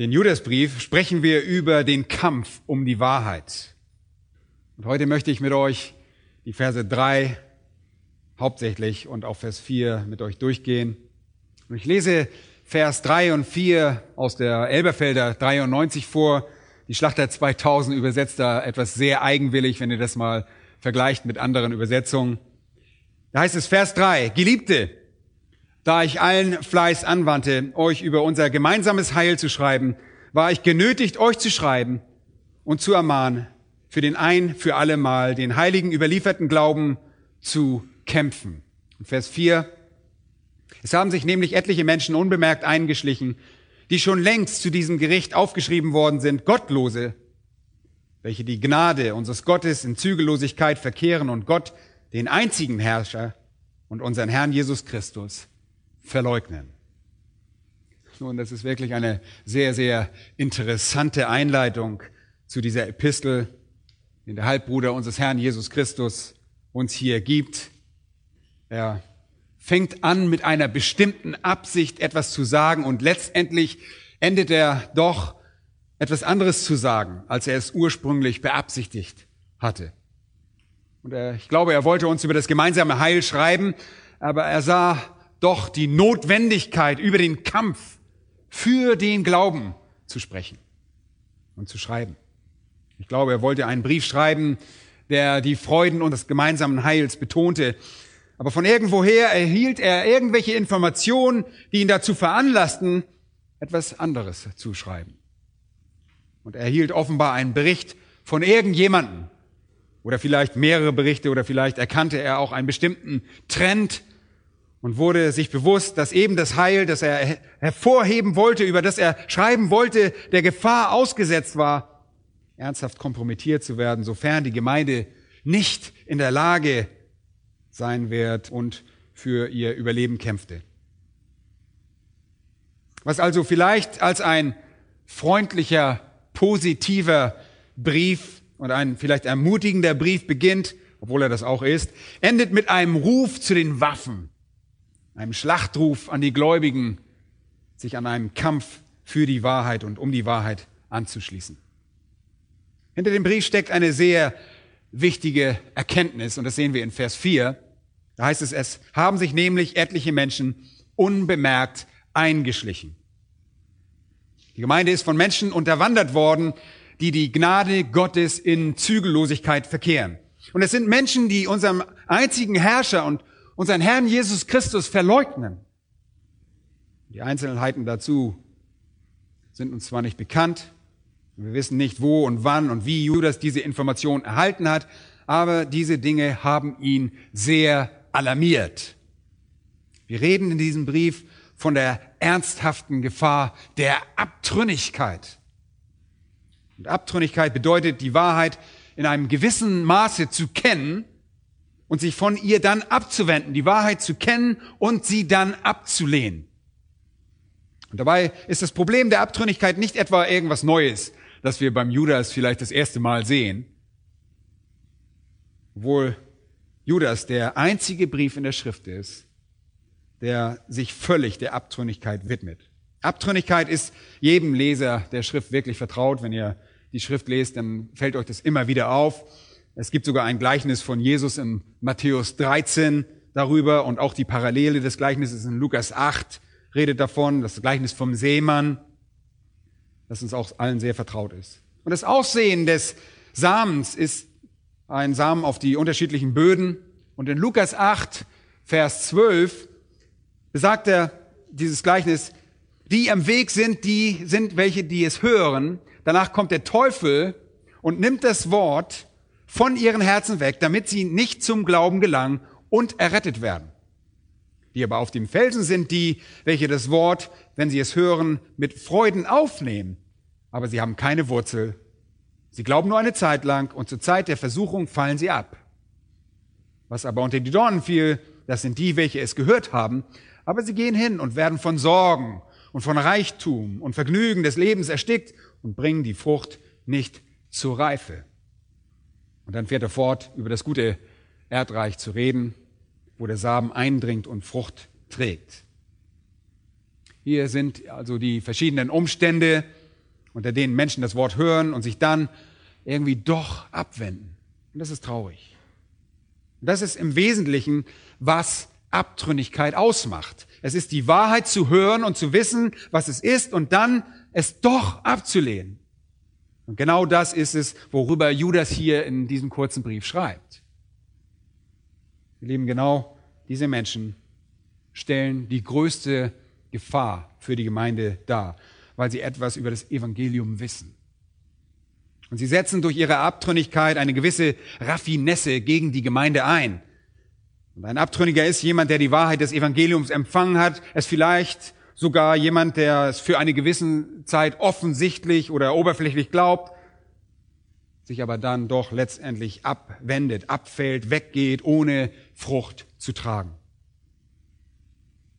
den Judasbrief sprechen wir über den Kampf um die Wahrheit. Und heute möchte ich mit euch die Verse drei hauptsächlich und auch Vers vier mit euch durchgehen. Und ich lese Vers drei und vier aus der Elberfelder 93 vor. Die Schlachter 2000 übersetzt da etwas sehr eigenwillig, wenn ihr das mal vergleicht mit anderen Übersetzungen. Da heißt es Vers drei: Geliebte, da ich allen Fleiß anwandte, euch über unser gemeinsames Heil zu schreiben, war ich genötigt, euch zu schreiben und zu ermahnen, für den ein für alle Mal den heiligen überlieferten Glauben zu kämpfen. Vers 4. Es haben sich nämlich etliche Menschen unbemerkt eingeschlichen, die schon längst zu diesem Gericht aufgeschrieben worden sind, Gottlose, welche die Gnade unseres Gottes in Zügellosigkeit verkehren und Gott, den einzigen Herrscher und unseren Herrn Jesus Christus, verleugnen. Nun, das ist wirklich eine sehr, sehr interessante Einleitung zu dieser Epistel, den der Halbbruder unseres Herrn Jesus Christus uns hier gibt. Er fängt an mit einer bestimmten Absicht etwas zu sagen und letztendlich endet er doch etwas anderes zu sagen, als er es ursprünglich beabsichtigt hatte. Und er, ich glaube, er wollte uns über das gemeinsame Heil schreiben, aber er sah doch die Notwendigkeit, über den Kampf für den Glauben zu sprechen und zu schreiben. Ich glaube, er wollte einen Brief schreiben, der die Freuden und des gemeinsamen Heils betonte. Aber von irgendwoher erhielt er irgendwelche Informationen, die ihn dazu veranlassten, etwas anderes zu schreiben. Und er erhielt offenbar einen Bericht von irgendjemanden oder vielleicht mehrere Berichte oder vielleicht erkannte er auch einen bestimmten Trend und wurde sich bewusst, dass eben das Heil, das er hervorheben wollte, über das er schreiben wollte, der Gefahr ausgesetzt war, ernsthaft kompromittiert zu werden, sofern die Gemeinde nicht in der Lage sein wird und für ihr Überleben kämpfte. Was also vielleicht als ein freundlicher, positiver Brief und ein vielleicht ermutigender Brief beginnt, obwohl er das auch ist, endet mit einem Ruf zu den Waffen, einem Schlachtruf an die Gläubigen, sich an einem Kampf für die Wahrheit und um die Wahrheit anzuschließen. Hinter dem Brief steckt eine sehr wichtige Erkenntnis und das sehen wir in Vers 4. Da heißt es, es haben sich nämlich etliche Menschen unbemerkt eingeschlichen. Die Gemeinde ist von Menschen unterwandert worden, die die Gnade Gottes in Zügellosigkeit verkehren. Und es sind Menschen, die unserem einzigen Herrscher und unseren Herrn Jesus Christus verleugnen. Die Einzelheiten dazu sind uns zwar nicht bekannt, wir wissen nicht, wo und wann und wie Judas diese Information erhalten hat, aber diese Dinge haben ihn sehr alarmiert. Wir reden in diesem Brief von der ernsthaften Gefahr der Abtrünnigkeit. Und Abtrünnigkeit bedeutet, die Wahrheit in einem gewissen Maße zu kennen und sich von ihr dann abzuwenden, die Wahrheit zu kennen und sie dann abzulehnen. Und dabei ist das Problem der Abtrünnigkeit nicht etwa irgendwas Neues, das wir beim Judas vielleicht das erste Mal sehen. Obwohl Judas der einzige Brief in der Schrift ist, der sich völlig der Abtrünnigkeit widmet. Abtrünnigkeit ist jedem Leser der Schrift wirklich vertraut. Wenn ihr die Schrift lest, dann fällt euch das immer wieder auf. Es gibt sogar ein Gleichnis von Jesus in Matthäus 13 darüber und auch die Parallele des Gleichnisses in Lukas 8 redet davon, das Gleichnis vom Seemann das uns auch allen sehr vertraut ist. Und das Aussehen des Samens ist ein Samen auf die unterschiedlichen Böden. Und in Lukas 8, Vers 12 besagt er dieses Gleichnis, die am Weg sind, die sind welche, die es hören. Danach kommt der Teufel und nimmt das Wort von ihren Herzen weg, damit sie nicht zum Glauben gelangen und errettet werden. Die aber auf dem Felsen sind die, welche das Wort, wenn sie es hören, mit Freuden aufnehmen. Aber sie haben keine Wurzel. Sie glauben nur eine Zeit lang und zur Zeit der Versuchung fallen sie ab. Was aber unter die Dornen fiel, das sind die, welche es gehört haben. Aber sie gehen hin und werden von Sorgen und von Reichtum und Vergnügen des Lebens erstickt und bringen die Frucht nicht zur Reife. Und dann fährt er fort, über das gute Erdreich zu reden, wo der Samen eindringt und Frucht trägt. Hier sind also die verschiedenen Umstände, unter denen Menschen das Wort hören und sich dann irgendwie doch abwenden. Und das ist traurig. Und das ist im Wesentlichen, was Abtrünnigkeit ausmacht. Es ist die Wahrheit zu hören und zu wissen, was es ist und dann es doch abzulehnen. Und genau das ist es, worüber Judas hier in diesem kurzen Brief schreibt. Wir lieben genau diese Menschen stellen die größte Gefahr für die Gemeinde dar, weil sie etwas über das Evangelium wissen. Und sie setzen durch ihre Abtrünnigkeit eine gewisse Raffinesse gegen die Gemeinde ein. Und ein Abtrünniger ist jemand, der die Wahrheit des Evangeliums empfangen hat, es vielleicht sogar jemand, der es für eine gewisse Zeit offensichtlich oder oberflächlich glaubt, sich aber dann doch letztendlich abwendet, abfällt, weggeht, ohne Frucht zu tragen.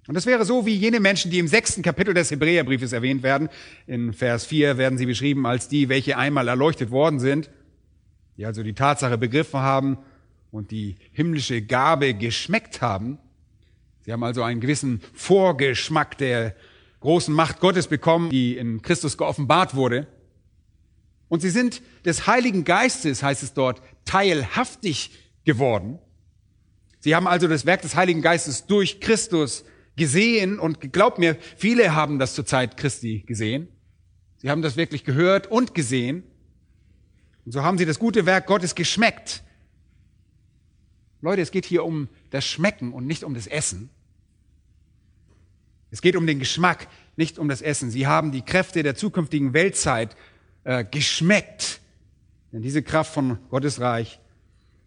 Und das wäre so wie jene Menschen, die im sechsten Kapitel des Hebräerbriefes erwähnt werden. In Vers 4 werden sie beschrieben als die, welche einmal erleuchtet worden sind, die also die Tatsache begriffen haben und die himmlische Gabe geschmeckt haben, Sie haben also einen gewissen Vorgeschmack der großen Macht Gottes bekommen, die in Christus geoffenbart wurde. Und sie sind des Heiligen Geistes, heißt es dort, teilhaftig geworden. Sie haben also das Werk des Heiligen Geistes durch Christus gesehen und glaubt mir, viele haben das zur Zeit Christi gesehen. Sie haben das wirklich gehört und gesehen. Und so haben sie das gute Werk Gottes geschmeckt. Leute, es geht hier um das Schmecken und nicht um das Essen. Es geht um den Geschmack, nicht um das Essen. Sie haben die Kräfte der zukünftigen Weltzeit äh, geschmeckt. Denn diese Kraft von Gottes Reich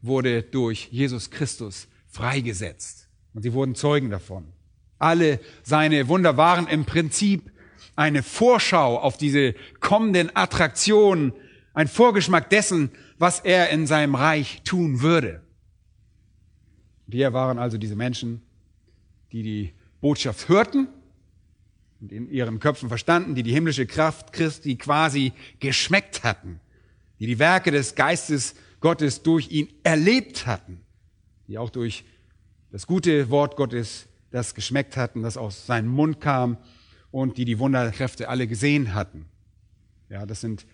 wurde durch Jesus Christus freigesetzt. Und sie wurden Zeugen davon. Alle seine Wunder waren im Prinzip eine Vorschau auf diese kommenden Attraktionen, ein Vorgeschmack dessen, was er in seinem Reich tun würde. Wir waren also diese Menschen, die die Botschaft hörten und in ihren Köpfen verstanden, die die himmlische Kraft Christi quasi geschmeckt hatten, die die Werke des Geistes Gottes durch ihn erlebt hatten, die auch durch das gute Wort Gottes das geschmeckt hatten, das aus seinem Mund kam und die die Wunderkräfte alle gesehen hatten. Ja, das sind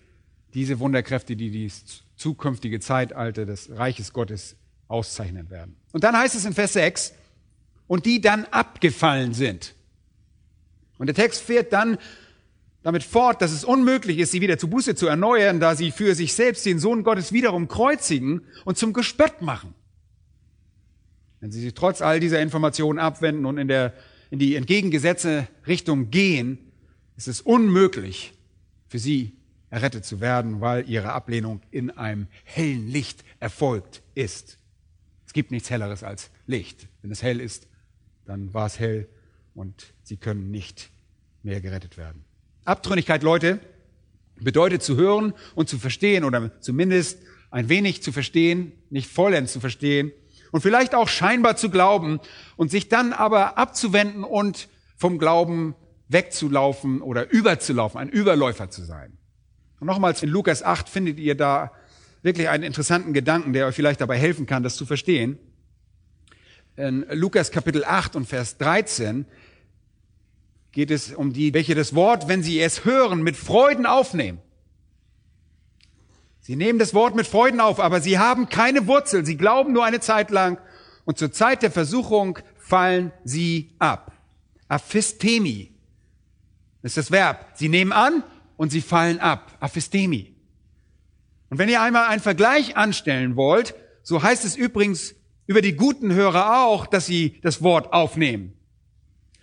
diese Wunderkräfte, die das zukünftige Zeitalter des Reiches Gottes auszeichnen werden. Und dann heißt es in Vers 6, und die dann abgefallen sind. Und der Text fährt dann damit fort, dass es unmöglich ist, sie wieder zu Buße zu erneuern, da sie für sich selbst den Sohn Gottes wiederum kreuzigen und zum Gespött machen. Wenn sie sich trotz all dieser Informationen abwenden und in, der, in die entgegengesetzte Richtung gehen, ist es unmöglich für sie errettet zu werden, weil ihre Ablehnung in einem hellen Licht erfolgt ist. Es gibt nichts Helleres als Licht. Wenn es hell ist, dann war es hell und sie können nicht mehr gerettet werden. Abtrünnigkeit, Leute, bedeutet zu hören und zu verstehen oder zumindest ein wenig zu verstehen, nicht vollends zu verstehen und vielleicht auch scheinbar zu glauben und sich dann aber abzuwenden und vom Glauben wegzulaufen oder überzulaufen, ein Überläufer zu sein. Und nochmals in Lukas 8 findet ihr da wirklich einen interessanten Gedanken, der euch vielleicht dabei helfen kann, das zu verstehen. In Lukas Kapitel 8 und Vers 13 geht es um die, welche das Wort, wenn sie es hören, mit Freuden aufnehmen. Sie nehmen das Wort mit Freuden auf, aber sie haben keine Wurzel. Sie glauben nur eine Zeit lang und zur Zeit der Versuchung fallen sie ab. Aphistemi ist das Verb. Sie nehmen an und sie fallen ab. Aphistemi. Und wenn ihr einmal einen Vergleich anstellen wollt, so heißt es übrigens über die guten Hörer auch, dass sie das Wort aufnehmen.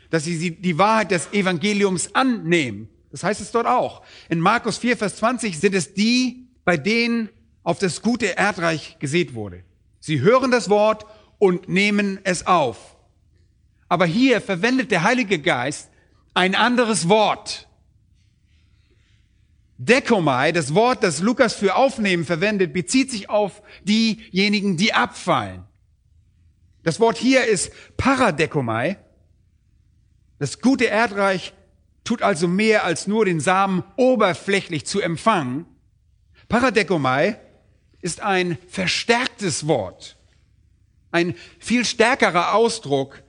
Dass sie die Wahrheit des Evangeliums annehmen. Das heißt es dort auch. In Markus 4, Vers 20 sind es die, bei denen auf das gute Erdreich gesät wurde. Sie hören das Wort und nehmen es auf. Aber hier verwendet der Heilige Geist ein anderes Wort. Dekomai, das Wort, das Lukas für aufnehmen verwendet, bezieht sich auf diejenigen, die abfallen. Das Wort hier ist Paradekomai. Das gute Erdreich tut also mehr als nur den Samen oberflächlich zu empfangen. Paradekomai ist ein verstärktes Wort, ein viel stärkerer Ausdruck,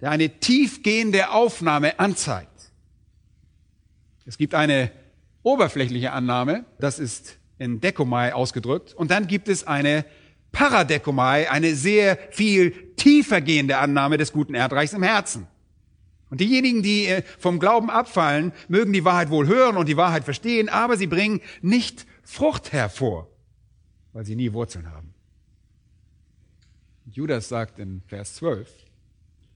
der eine tiefgehende Aufnahme anzeigt. Es gibt eine oberflächliche Annahme, das ist in Dekomai ausgedrückt, und dann gibt es eine Paradekomai, eine sehr viel tiefer gehende Annahme des guten Erdreichs im Herzen. Und diejenigen, die äh, vom Glauben abfallen, mögen die Wahrheit wohl hören und die Wahrheit verstehen, aber sie bringen nicht Frucht hervor, weil sie nie Wurzeln haben. Judas sagt in Vers 12,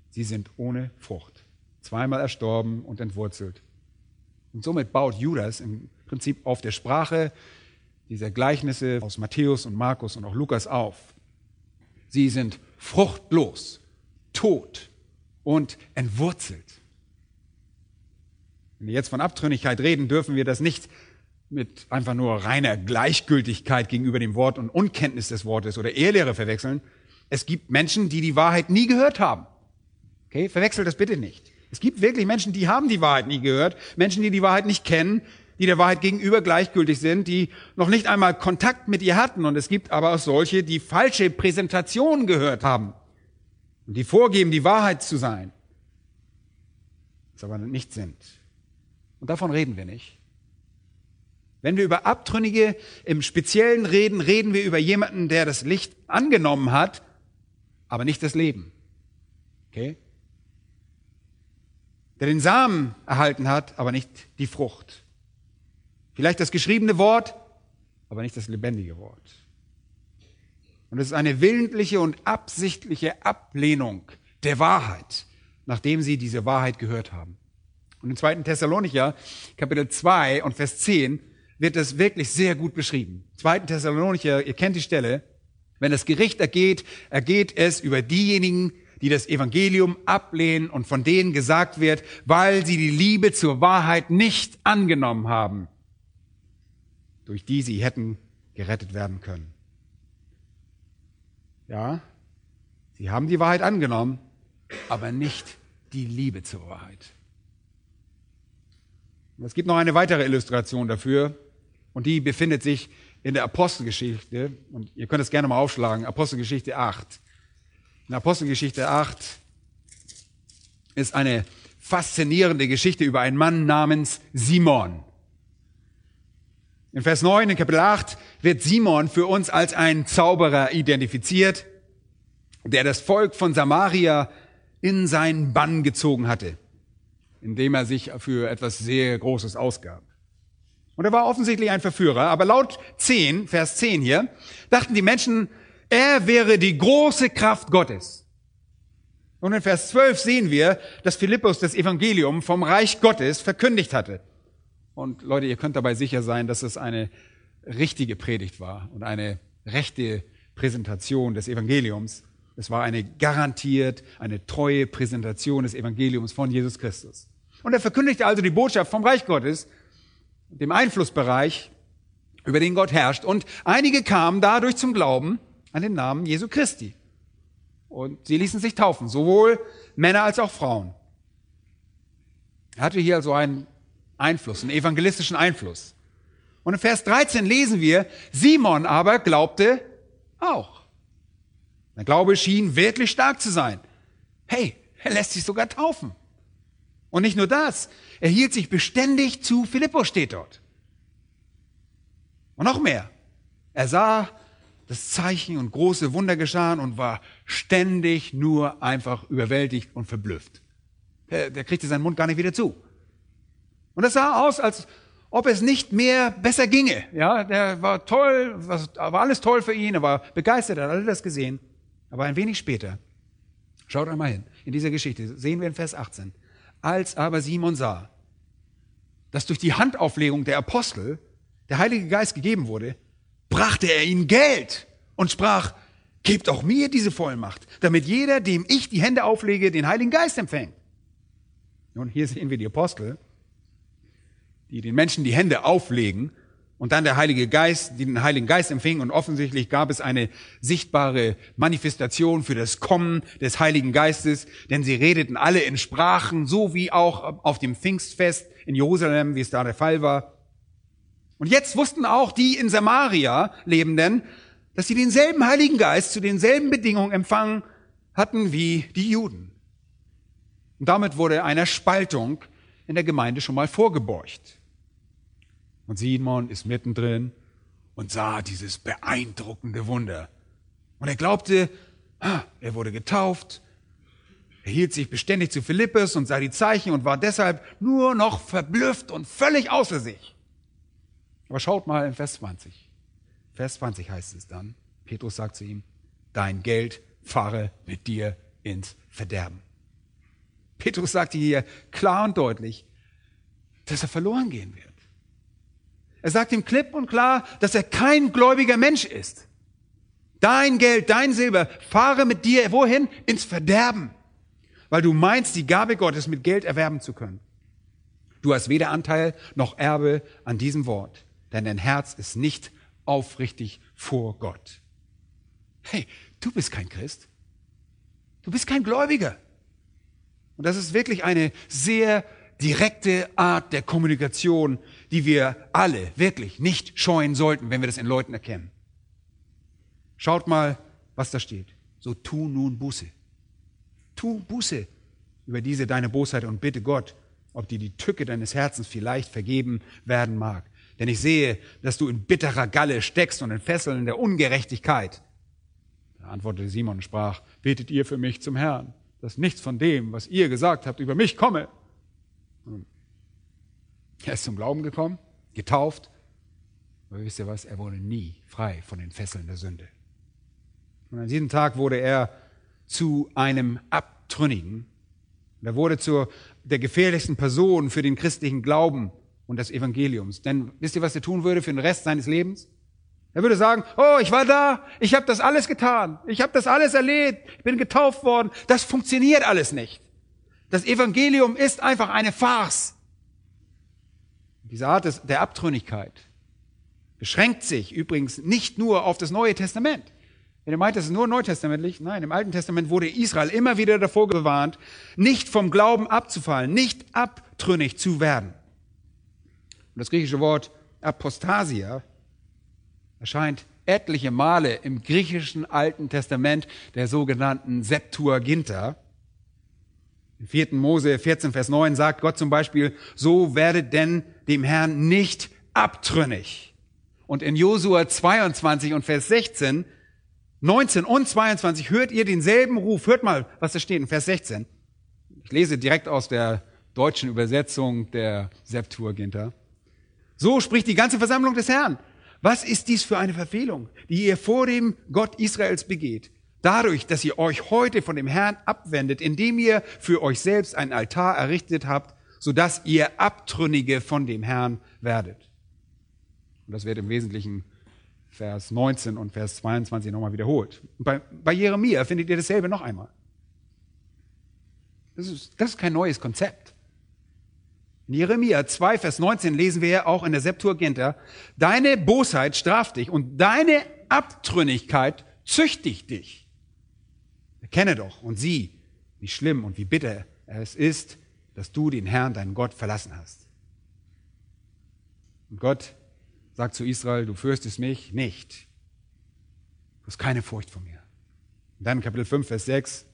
sie sind ohne Frucht, zweimal erstorben und entwurzelt. Und somit baut Judas im Prinzip auf der Sprache dieser Gleichnisse aus Matthäus und Markus und auch Lukas auf. Sie sind fruchtlos, tot und entwurzelt. Wenn wir jetzt von Abtrünnigkeit reden, dürfen wir das nicht mit einfach nur reiner Gleichgültigkeit gegenüber dem Wort und Unkenntnis des Wortes oder Ehrlehre verwechseln. Es gibt Menschen, die die Wahrheit nie gehört haben. Okay, verwechselt das bitte nicht. Es gibt wirklich Menschen, die haben die Wahrheit nie gehört, Menschen, die die Wahrheit nicht kennen, die der Wahrheit gegenüber gleichgültig sind, die noch nicht einmal Kontakt mit ihr hatten. Und es gibt aber auch solche, die falsche Präsentationen gehört haben und die vorgeben, die Wahrheit zu sein, es aber nicht sind. Und davon reden wir nicht. Wenn wir über Abtrünnige im Speziellen reden, reden wir über jemanden, der das Licht angenommen hat, aber nicht das Leben. Okay? Der den Samen erhalten hat, aber nicht die Frucht. Vielleicht das geschriebene Wort, aber nicht das lebendige Wort. Und es ist eine willentliche und absichtliche Ablehnung der Wahrheit, nachdem sie diese Wahrheit gehört haben. Und im zweiten Thessalonicher, Kapitel 2 und Vers 10, wird das wirklich sehr gut beschrieben. Zweiten Thessalonicher, ihr kennt die Stelle, wenn das Gericht ergeht, ergeht es über diejenigen, die das Evangelium ablehnen und von denen gesagt wird, weil sie die Liebe zur Wahrheit nicht angenommen haben, durch die sie hätten gerettet werden können. Ja, sie haben die Wahrheit angenommen, aber nicht die Liebe zur Wahrheit. Und es gibt noch eine weitere Illustration dafür und die befindet sich in der Apostelgeschichte und ihr könnt es gerne mal aufschlagen, Apostelgeschichte 8. In Apostelgeschichte 8 ist eine faszinierende Geschichte über einen Mann namens Simon. In Vers 9 in Kapitel 8 wird Simon für uns als ein Zauberer identifiziert, der das Volk von Samaria in seinen Bann gezogen hatte, indem er sich für etwas sehr Großes ausgab. Und er war offensichtlich ein Verführer, aber laut 10, Vers 10 hier, dachten die Menschen, er wäre die große Kraft Gottes. Und in Vers 12 sehen wir, dass Philippus das Evangelium vom Reich Gottes verkündigt hatte. Und Leute, ihr könnt dabei sicher sein, dass es eine richtige Predigt war und eine rechte Präsentation des Evangeliums. Es war eine garantiert, eine treue Präsentation des Evangeliums von Jesus Christus. Und er verkündigte also die Botschaft vom Reich Gottes, dem Einflussbereich, über den Gott herrscht. Und einige kamen dadurch zum Glauben an den Namen Jesu Christi. Und sie ließen sich taufen, sowohl Männer als auch Frauen. Er hatte hier also einen Einfluss, einen evangelistischen Einfluss. Und in Vers 13 lesen wir, Simon aber glaubte auch. Der Glaube schien wirklich stark zu sein. Hey, er lässt sich sogar taufen. Und nicht nur das, er hielt sich beständig zu Philippus steht dort. Und noch mehr. Er sah das Zeichen und große Wunder geschahen und war ständig nur einfach überwältigt und verblüfft. Der, der kriegte seinen Mund gar nicht wieder zu. Und es sah aus, als ob es nicht mehr besser ginge. Ja, der war toll, war alles toll für ihn, er war begeistert, er hat alles gesehen. Aber ein wenig später, schaut einmal hin, in dieser Geschichte sehen wir in Vers 18, als aber Simon sah, dass durch die Handauflegung der Apostel der Heilige Geist gegeben wurde, brachte er ihnen Geld und sprach, gebt auch mir diese Vollmacht, damit jeder, dem ich die Hände auflege, den Heiligen Geist empfängt. Nun, hier sehen wir die Apostel, die den Menschen die Hände auflegen und dann der Heilige Geist, die den Heiligen Geist empfingen. Und offensichtlich gab es eine sichtbare Manifestation für das Kommen des Heiligen Geistes, denn sie redeten alle in Sprachen, so wie auch auf dem Pfingstfest in Jerusalem, wie es da der Fall war. Und jetzt wussten auch die in Samaria Lebenden, dass sie denselben Heiligen Geist zu denselben Bedingungen empfangen hatten wie die Juden. Und damit wurde einer Spaltung in der Gemeinde schon mal vorgebeugt. Und Simon ist mittendrin und sah dieses beeindruckende Wunder. Und er glaubte, er wurde getauft, er hielt sich beständig zu Philippus und sah die Zeichen und war deshalb nur noch verblüfft und völlig außer sich. Aber schaut mal in Vers 20. Vers 20 heißt es dann, Petrus sagt zu ihm, dein Geld fahre mit dir ins Verderben. Petrus sagte hier klar und deutlich, dass er verloren gehen wird. Er sagt ihm klipp und klar, dass er kein gläubiger Mensch ist. Dein Geld, dein Silber, fahre mit dir wohin? Ins Verderben. Weil du meinst, die Gabe Gottes mit Geld erwerben zu können. Du hast weder Anteil noch Erbe an diesem Wort, denn dein Herz ist nicht aufrichtig vor Gott. Hey, du bist kein Christ. Du bist kein Gläubiger. Und das ist wirklich eine sehr direkte Art der Kommunikation, die wir alle wirklich nicht scheuen sollten, wenn wir das in Leuten erkennen. Schaut mal, was da steht. So tu nun Buße. Tu Buße über diese deine Bosheit und bitte Gott, ob dir die Tücke deines Herzens vielleicht vergeben werden mag. Denn ich sehe, dass du in bitterer Galle steckst und in Fesseln der Ungerechtigkeit. Da antwortete Simon und sprach, betet ihr für mich zum Herrn, dass nichts von dem, was ihr gesagt habt, über mich komme. Er ist zum Glauben gekommen, getauft, aber wisst ihr was, er wurde nie frei von den Fesseln der Sünde. Und an diesem Tag wurde er zu einem Abtrünnigen. Er wurde zur der gefährlichsten Person für den christlichen Glauben und des Evangeliums. Denn wisst ihr, was er tun würde für den Rest seines Lebens? Er würde sagen, oh, ich war da, ich habe das alles getan, ich habe das alles erlebt, ich bin getauft worden. Das funktioniert alles nicht. Das Evangelium ist einfach eine Farce. Diese Art des, der Abtrünnigkeit beschränkt sich übrigens nicht nur auf das Neue Testament. Wenn ihr meint, das ist nur neutestamentlich, nein, im Alten Testament wurde Israel immer wieder davor gewarnt, nicht vom Glauben abzufallen, nicht abtrünnig zu werden. Und das griechische Wort Apostasia erscheint etliche Male im griechischen Alten Testament der sogenannten Septuaginta. In 4. Mose 14, Vers 9 sagt Gott zum Beispiel, so werdet denn dem Herrn nicht abtrünnig. Und in Josua 22 und Vers 16, 19 und 22 hört ihr denselben Ruf. Hört mal, was da steht in Vers 16. Ich lese direkt aus der deutschen Übersetzung der Septuaginta. So spricht die ganze Versammlung des Herrn. Was ist dies für eine Verfehlung, die ihr vor dem Gott Israels begeht? Dadurch, dass ihr euch heute von dem Herrn abwendet, indem ihr für euch selbst einen Altar errichtet habt, sodass ihr Abtrünnige von dem Herrn werdet. Und das wird im Wesentlichen Vers 19 und Vers 22 nochmal wiederholt. Bei, bei Jeremia findet ihr dasselbe noch einmal. Das ist, das ist kein neues Konzept. In Jeremia 2, Vers 19 lesen wir ja auch in der Septuaginta, deine Bosheit straft dich und deine Abtrünnigkeit züchtigt dich. Erkenne doch und sieh, wie schlimm und wie bitter es ist, dass du den Herrn, deinen Gott, verlassen hast. Und Gott sagt zu Israel, du fürchtest mich nicht. Du hast keine Furcht vor mir. Und dann Kapitel 5, Vers 6.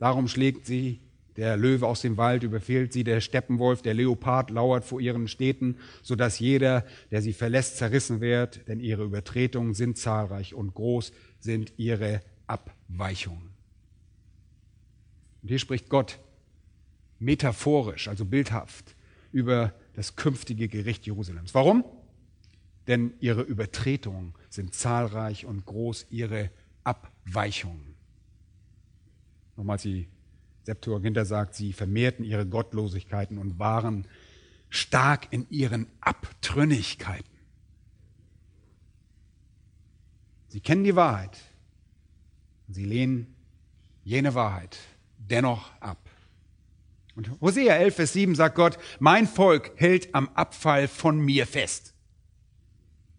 Darum schlägt sie der Löwe aus dem Wald, überfehlt sie der Steppenwolf, der Leopard lauert vor ihren Städten, so dass jeder, der sie verlässt, zerrissen wird, denn ihre Übertretungen sind zahlreich und groß sind ihre Abweichungen. Und hier spricht Gott metaphorisch, also bildhaft, über das künftige Gericht Jerusalems. Warum? Denn ihre Übertretungen sind zahlreich und groß ihre Abweichungen. Nochmals die Septuaginta sagt, sie vermehrten ihre Gottlosigkeiten und waren stark in ihren Abtrünnigkeiten. Sie kennen die Wahrheit, sie lehnen jene Wahrheit dennoch ab. Und Hosea 11, Vers 7 sagt Gott, mein Volk hält am Abfall von mir fest.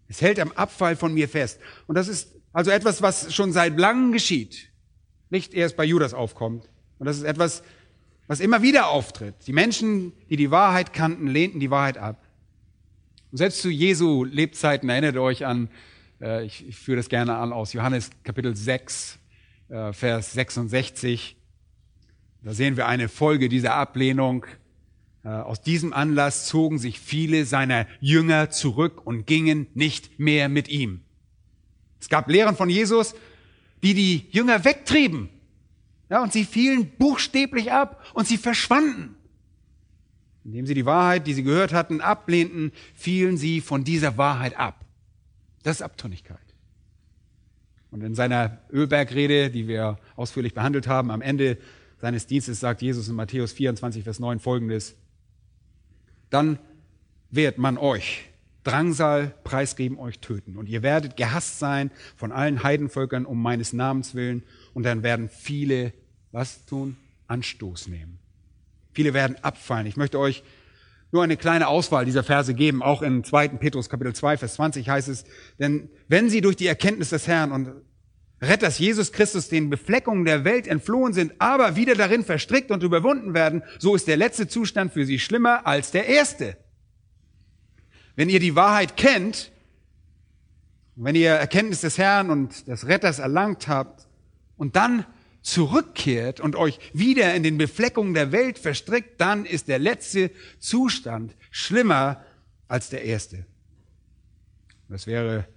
Es hält am Abfall von mir fest. Und das ist also etwas, was schon seit langem geschieht. Nicht erst bei Judas aufkommt. Und das ist etwas, was immer wieder auftritt. Die Menschen, die die Wahrheit kannten, lehnten die Wahrheit ab. Und selbst zu Jesu Lebzeiten erinnert euch an, äh, ich, ich führe das gerne an aus Johannes Kapitel 6, äh, Vers 66. Da sehen wir eine Folge dieser Ablehnung. Äh, aus diesem Anlass zogen sich viele seiner Jünger zurück und gingen nicht mehr mit ihm. Es gab Lehren von Jesus, die die Jünger wegtrieben. Ja, und sie fielen buchstäblich ab und sie verschwanden. Indem sie die Wahrheit, die sie gehört hatten, ablehnten, fielen sie von dieser Wahrheit ab. Das ist Abtrünnigkeit. Und in seiner Ölbergrede, die wir ausführlich behandelt haben, am Ende seines Dienstes sagt Jesus in Matthäus 24, Vers 9 folgendes. Dann wird man euch Drangsal preisgeben, euch töten. Und ihr werdet gehasst sein von allen Heidenvölkern um meines Namens willen. Und dann werden viele, was tun? Anstoß nehmen. Viele werden abfallen. Ich möchte euch nur eine kleine Auswahl dieser Verse geben. Auch in 2. Petrus Kapitel 2, Vers 20 heißt es, denn wenn sie durch die Erkenntnis des Herrn und Retters Jesus Christus den Befleckungen der Welt entflohen sind, aber wieder darin verstrickt und überwunden werden, so ist der letzte Zustand für sie schlimmer als der erste. Wenn ihr die Wahrheit kennt, wenn ihr Erkenntnis des Herrn und des Retters erlangt habt und dann zurückkehrt und euch wieder in den Befleckungen der Welt verstrickt, dann ist der letzte Zustand schlimmer als der erste. Das wäre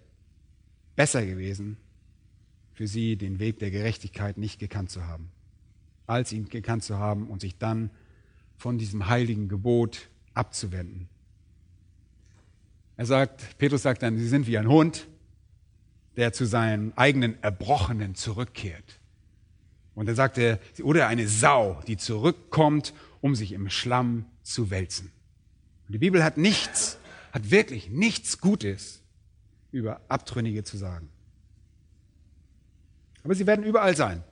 besser gewesen, für sie den Weg der Gerechtigkeit nicht gekannt zu haben, als ihn gekannt zu haben und sich dann von diesem heiligen Gebot abzuwenden. Er sagt, Petrus sagt dann, sie sind wie ein Hund, der zu seinen eigenen Erbrochenen zurückkehrt. Und er, oder eine Sau, die zurückkommt, um sich im Schlamm zu wälzen. Und die Bibel hat nichts, hat wirklich nichts Gutes über Abtrünnige zu sagen. Aber sie werden überall sein.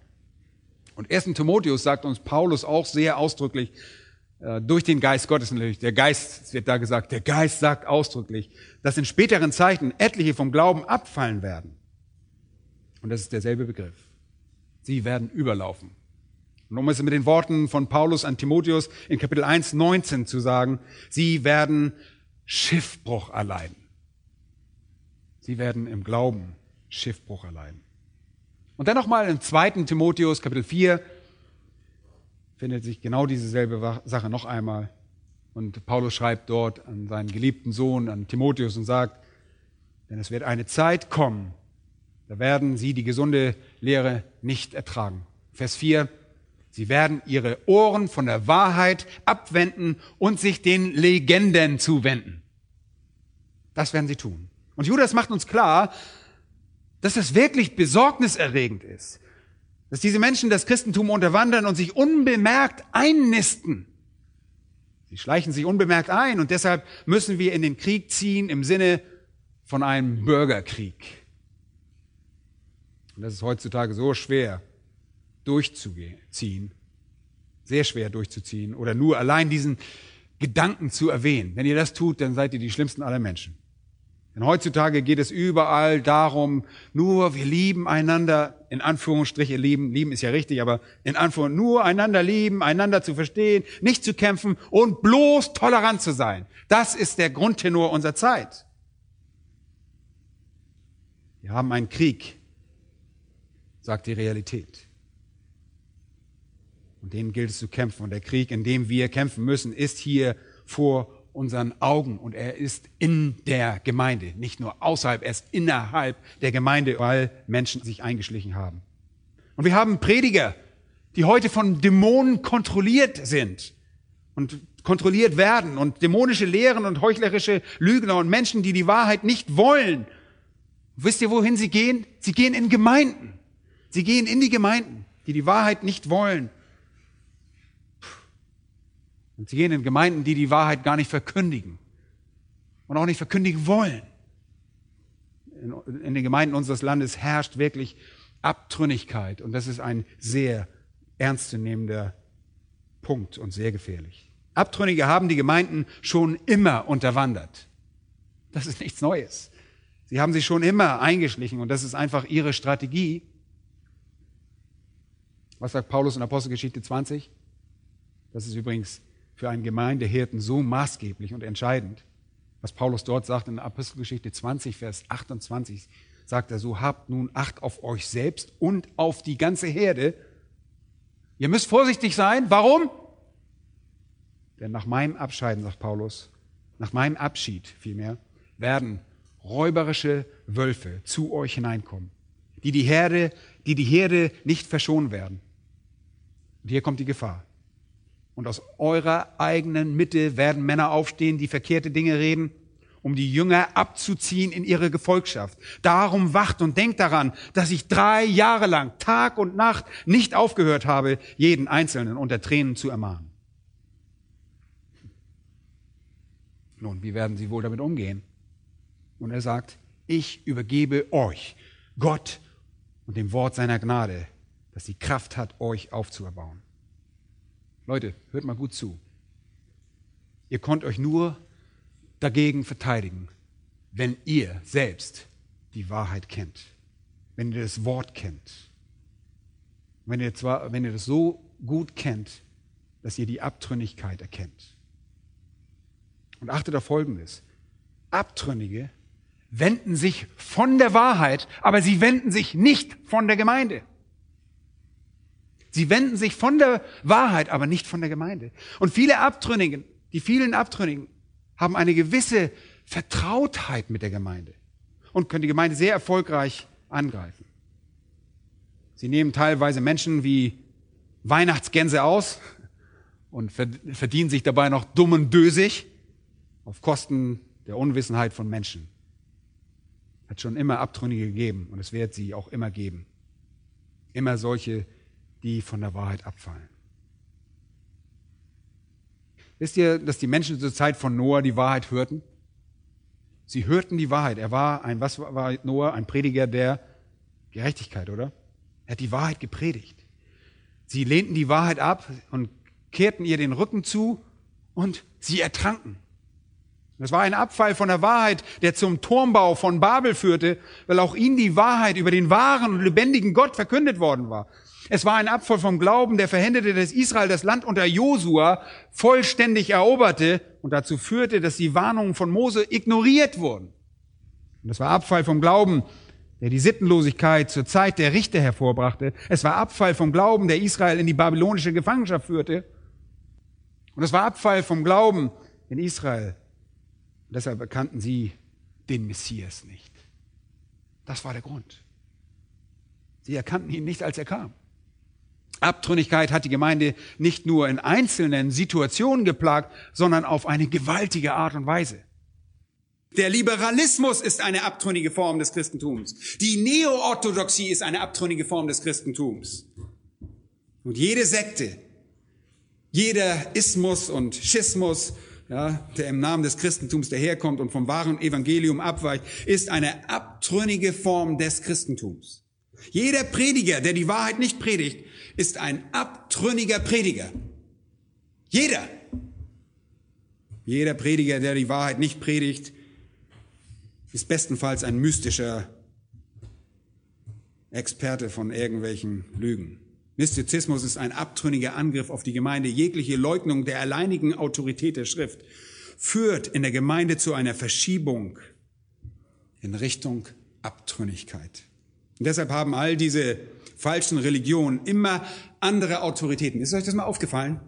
Und 1. Timotheus sagt uns Paulus auch sehr ausdrücklich, durch den Geist Gottes natürlich, der Geist, wird da gesagt, der Geist sagt ausdrücklich, dass in späteren Zeiten etliche vom Glauben abfallen werden. Und das ist derselbe Begriff. Sie werden überlaufen. Und um es mit den Worten von Paulus an Timotheus in Kapitel 1, 19 zu sagen, sie werden Schiffbruch erleiden. Sie werden im Glauben Schiffbruch erleiden. Und dann nochmal im zweiten Timotheus, Kapitel 4, findet sich genau dieselbe Sache noch einmal. Und Paulus schreibt dort an seinen geliebten Sohn, an Timotheus und sagt, denn es wird eine Zeit kommen, da werden sie die gesunde Lehre nicht ertragen. Vers 4, sie werden ihre Ohren von der Wahrheit abwenden und sich den Legenden zuwenden. Das werden sie tun. Und Judas macht uns klar, dass das wirklich besorgniserregend ist. Dass diese Menschen das Christentum unterwandern und sich unbemerkt einnisten. Sie schleichen sich unbemerkt ein und deshalb müssen wir in den Krieg ziehen im Sinne von einem Bürgerkrieg. Und das ist heutzutage so schwer durchzuziehen, sehr schwer durchzuziehen oder nur allein diesen Gedanken zu erwähnen. Wenn ihr das tut, dann seid ihr die schlimmsten aller Menschen. Denn heutzutage geht es überall darum, nur wir lieben einander, in Anführungsstriche lieben, lieben ist ja richtig, aber in Anführungsstrichen nur einander lieben, einander zu verstehen, nicht zu kämpfen und bloß tolerant zu sein. Das ist der Grundtenor unserer Zeit. Wir haben einen Krieg, sagt die Realität. Und den gilt es zu kämpfen. Und der Krieg, in dem wir kämpfen müssen, ist hier vor unseren Augen und er ist in der Gemeinde, nicht nur außerhalb, er ist innerhalb der Gemeinde, weil Menschen sich eingeschlichen haben. Und wir haben Prediger, die heute von Dämonen kontrolliert sind und kontrolliert werden und dämonische Lehren und heuchlerische Lügner und Menschen, die die Wahrheit nicht wollen. wisst ihr, wohin sie gehen? Sie gehen in Gemeinden. Sie gehen in die Gemeinden, die die Wahrheit nicht wollen und sie gehen in Gemeinden, die die Wahrheit gar nicht verkündigen und auch nicht verkündigen wollen. In, in den Gemeinden unseres Landes herrscht wirklich Abtrünnigkeit. Und das ist ein sehr ernstzunehmender Punkt und sehr gefährlich. Abtrünnige haben die Gemeinden schon immer unterwandert. Das ist nichts Neues. Sie haben sich schon immer eingeschlichen und das ist einfach ihre Strategie. Was sagt Paulus in Apostelgeschichte 20? Das ist übrigens für einen Gemeindehirten so maßgeblich und entscheidend. Was Paulus dort sagt in Apostelgeschichte 20, Vers 28, sagt er so, habt nun Acht auf euch selbst und auf die ganze Herde. Ihr müsst vorsichtig sein. Warum? Denn nach meinem Abscheiden, sagt Paulus, nach meinem Abschied vielmehr, werden räuberische Wölfe zu euch hineinkommen, die die Herde, die die Herde nicht verschonen werden. Und hier kommt die Gefahr. Und aus eurer eigenen Mitte werden Männer aufstehen, die verkehrte Dinge reden, um die Jünger abzuziehen in ihre Gefolgschaft. Darum wacht und denkt daran, dass ich drei Jahre lang, Tag und Nacht, nicht aufgehört habe, jeden Einzelnen unter Tränen zu ermahnen. Nun, wie werden sie wohl damit umgehen? Und er sagt, ich übergebe euch, Gott und dem Wort seiner Gnade, das die Kraft hat, euch aufzuerbauen. Leute, hört mal gut zu. Ihr konnt euch nur dagegen verteidigen, wenn ihr selbst die Wahrheit kennt, wenn ihr das Wort kennt. Wenn ihr, zwar, wenn ihr das so gut kennt, dass ihr die Abtrünnigkeit erkennt. Und achtet auf Folgendes. Abtrünnige wenden sich von der Wahrheit, aber sie wenden sich nicht von der Gemeinde. Sie wenden sich von der Wahrheit, aber nicht von der Gemeinde. Und viele Abtrünnigen, die vielen Abtrünnigen, haben eine gewisse Vertrautheit mit der Gemeinde und können die Gemeinde sehr erfolgreich angreifen. Sie nehmen teilweise Menschen wie Weihnachtsgänse aus und verdienen sich dabei noch dumm und dösig auf Kosten der Unwissenheit von Menschen hat schon immer Abtrünnige gegeben und es wird sie auch immer geben. Immer solche, die von der Wahrheit abfallen. Wisst ihr, dass die Menschen zur Zeit von Noah die Wahrheit hörten? Sie hörten die Wahrheit. Er war ein, was war Noah? Ein Prediger der Gerechtigkeit, oder? Er hat die Wahrheit gepredigt. Sie lehnten die Wahrheit ab und kehrten ihr den Rücken zu und sie ertranken. Das war ein Abfall von der Wahrheit, der zum Turmbau von Babel führte, weil auch ihnen die Wahrheit über den wahren und lebendigen Gott verkündet worden war. Es war ein Abfall vom Glauben, der verhinderte, dass Israel das Land unter Josua vollständig eroberte und dazu führte, dass die Warnungen von Mose ignoriert wurden. Und es war Abfall vom Glauben, der die Sittenlosigkeit zur Zeit der Richter hervorbrachte. Es war Abfall vom Glauben, der Israel in die babylonische Gefangenschaft führte. Und es war Abfall vom Glauben in Israel und deshalb erkannten sie den Messias nicht. Das war der Grund. Sie erkannten ihn nicht, als er kam. Abtrünnigkeit hat die Gemeinde nicht nur in einzelnen Situationen geplagt, sondern auf eine gewaltige Art und Weise. Der Liberalismus ist eine abtrünnige Form des Christentums. Die Neo-Orthodoxie ist eine abtrünnige Form des Christentums. Und jede Sekte, jeder Ismus und Schismus ja, der im Namen des Christentums daherkommt und vom wahren Evangelium abweicht, ist eine abtrünnige Form des Christentums. Jeder Prediger, der die Wahrheit nicht predigt, ist ein abtrünniger Prediger. Jeder. Jeder Prediger, der die Wahrheit nicht predigt, ist bestenfalls ein mystischer Experte von irgendwelchen Lügen. Mystizismus ist ein abtrünniger Angriff auf die Gemeinde. Jegliche Leugnung der alleinigen Autorität der Schrift führt in der Gemeinde zu einer Verschiebung in Richtung Abtrünnigkeit. Und deshalb haben all diese falschen Religionen immer andere Autoritäten. Ist euch das mal aufgefallen?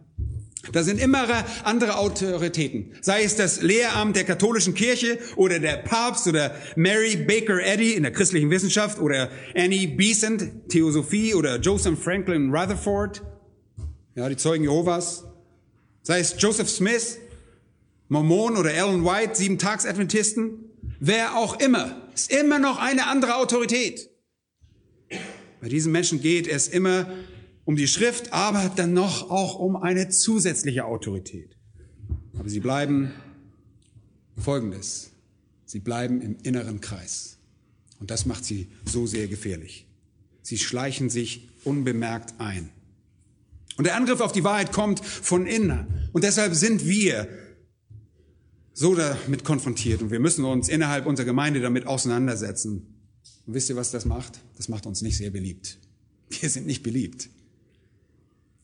Da sind immer andere Autoritäten. Sei es das Lehramt der katholischen Kirche oder der Papst oder Mary Baker Eddy in der christlichen Wissenschaft oder Annie Besant, Theosophie oder Joseph Franklin Rutherford, ja, die Zeugen Jehovas. Sei es Joseph Smith, Mormon oder Ellen White, Sieben-Tags-Adventisten. Wer auch immer, ist immer noch eine andere Autorität. Bei diesen Menschen geht es immer um die Schrift, aber dann noch auch um eine zusätzliche Autorität. Aber sie bleiben Folgendes. Sie bleiben im inneren Kreis. Und das macht sie so sehr gefährlich. Sie schleichen sich unbemerkt ein. Und der Angriff auf die Wahrheit kommt von innen. Und deshalb sind wir so damit konfrontiert und wir müssen uns innerhalb unserer Gemeinde damit auseinandersetzen. Und wisst ihr, was das macht? Das macht uns nicht sehr beliebt. Wir sind nicht beliebt.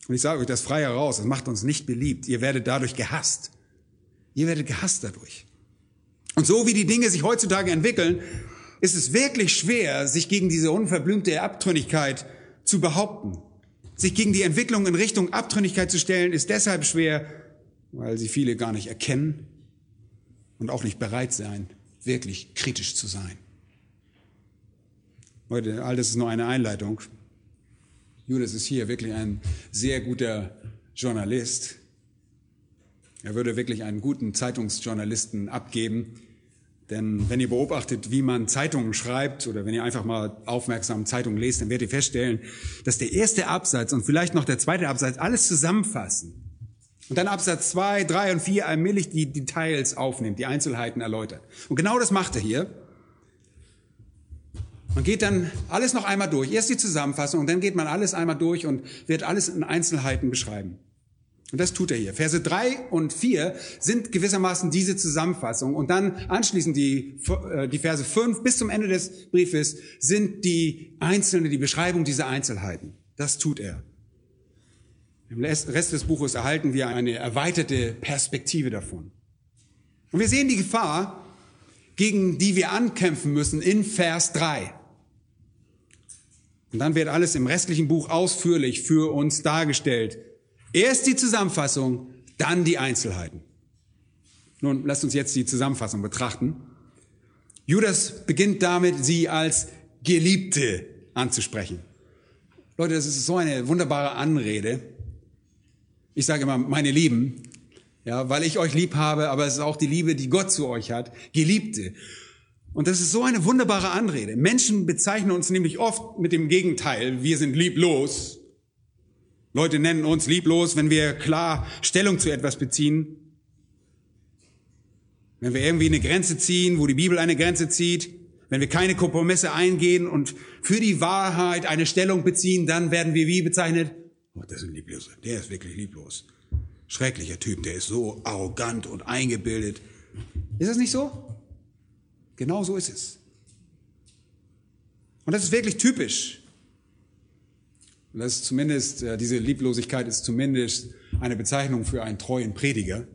Und ich sage euch das frei heraus, das macht uns nicht beliebt. Ihr werdet dadurch gehasst. Ihr werdet gehasst dadurch. Und so wie die Dinge sich heutzutage entwickeln, ist es wirklich schwer, sich gegen diese unverblümte Abtrünnigkeit zu behaupten. Sich gegen die Entwicklung in Richtung Abtrünnigkeit zu stellen, ist deshalb schwer, weil sie viele gar nicht erkennen und auch nicht bereit sein, wirklich kritisch zu sein. Leute, all das ist nur eine Einleitung. Judas ist hier wirklich ein sehr guter Journalist. Er würde wirklich einen guten Zeitungsjournalisten abgeben. Denn wenn ihr beobachtet, wie man Zeitungen schreibt oder wenn ihr einfach mal aufmerksam Zeitungen lest, dann werdet ihr feststellen, dass der erste Absatz und vielleicht noch der zweite Absatz alles zusammenfassen. Und dann Absatz zwei, drei und vier allmählich die Details aufnimmt, die Einzelheiten erläutert. Und genau das macht er hier. Man geht dann alles noch einmal durch. Erst die Zusammenfassung und dann geht man alles einmal durch und wird alles in Einzelheiten beschreiben. Und das tut er hier. Verse drei und vier sind gewissermaßen diese Zusammenfassung. Und dann anschließend die, äh, die Verse fünf bis zum Ende des Briefes sind die einzelne, die Beschreibung dieser Einzelheiten. Das tut er. Im Rest des Buches erhalten wir eine erweiterte Perspektive davon. Und wir sehen die Gefahr, gegen die wir ankämpfen müssen in Vers drei. Und dann wird alles im restlichen Buch ausführlich für uns dargestellt, Erst die Zusammenfassung, dann die Einzelheiten. Nun, lasst uns jetzt die Zusammenfassung betrachten. Judas beginnt damit, sie als Geliebte anzusprechen. Leute, das ist so eine wunderbare Anrede. Ich sage immer, meine Lieben, ja, weil ich euch lieb habe, aber es ist auch die Liebe, die Gott zu euch hat, Geliebte. Und das ist so eine wunderbare Anrede. Menschen bezeichnen uns nämlich oft mit dem Gegenteil. Wir sind lieblos. Leute nennen uns lieblos, wenn wir klar Stellung zu etwas beziehen. Wenn wir irgendwie eine Grenze ziehen, wo die Bibel eine Grenze zieht. Wenn wir keine Kompromisse eingehen und für die Wahrheit eine Stellung beziehen, dann werden wir wie bezeichnet? Oh, das ist ein Liebloser. Der ist wirklich lieblos. Schrecklicher Typ. Der ist so arrogant und eingebildet. Ist das nicht so? Genau so ist es. Und das ist wirklich typisch das ist zumindest, äh, diese Lieblosigkeit ist zumindest eine Bezeichnung für einen treuen Prediger.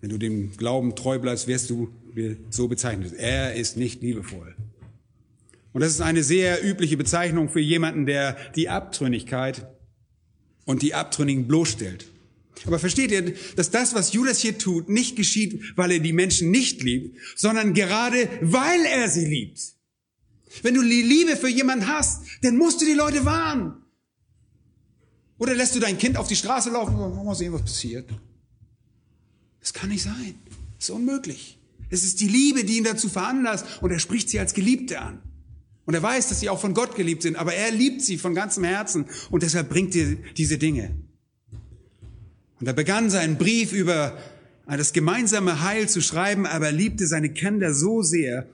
Wenn du dem Glauben treu bleibst, wirst du so bezeichnet. Er ist nicht liebevoll. Und das ist eine sehr übliche Bezeichnung für jemanden, der die Abtrünnigkeit und die Abtrünnigen bloßstellt. Aber versteht ihr, dass das, was Judas hier tut, nicht geschieht, weil er die Menschen nicht liebt, sondern gerade weil er sie liebt. Wenn du die Liebe für jemanden hast, dann musst du die Leute warnen. Oder lässt du dein Kind auf die Straße laufen und mal sehen, was passiert. Das kann nicht sein. Das ist unmöglich. Es ist die Liebe, die ihn dazu veranlasst und er spricht sie als Geliebte an. Und er weiß, dass sie auch von Gott geliebt sind, aber er liebt sie von ganzem Herzen und deshalb bringt er diese Dinge. Und er begann seinen Brief über das gemeinsame Heil zu schreiben, aber er liebte seine Kinder so sehr,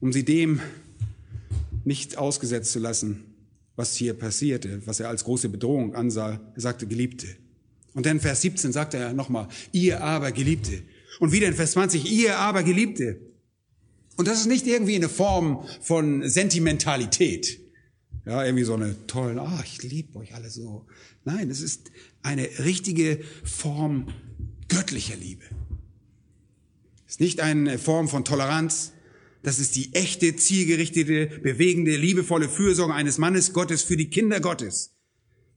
um sie dem nicht ausgesetzt zu lassen, was hier passierte, was er als große Bedrohung ansah. Er sagte, Geliebte. Und dann Vers 17 sagte er nochmal, ihr aber Geliebte. Und wieder in Vers 20, ihr aber Geliebte. Und das ist nicht irgendwie eine Form von Sentimentalität. Ja, irgendwie so eine tolle, ah, ich liebe euch alle so. Nein, es ist eine richtige Form göttlicher Liebe. Es ist nicht eine Form von Toleranz, das ist die echte, zielgerichtete, bewegende, liebevolle Fürsorge eines Mannes Gottes für die Kinder Gottes,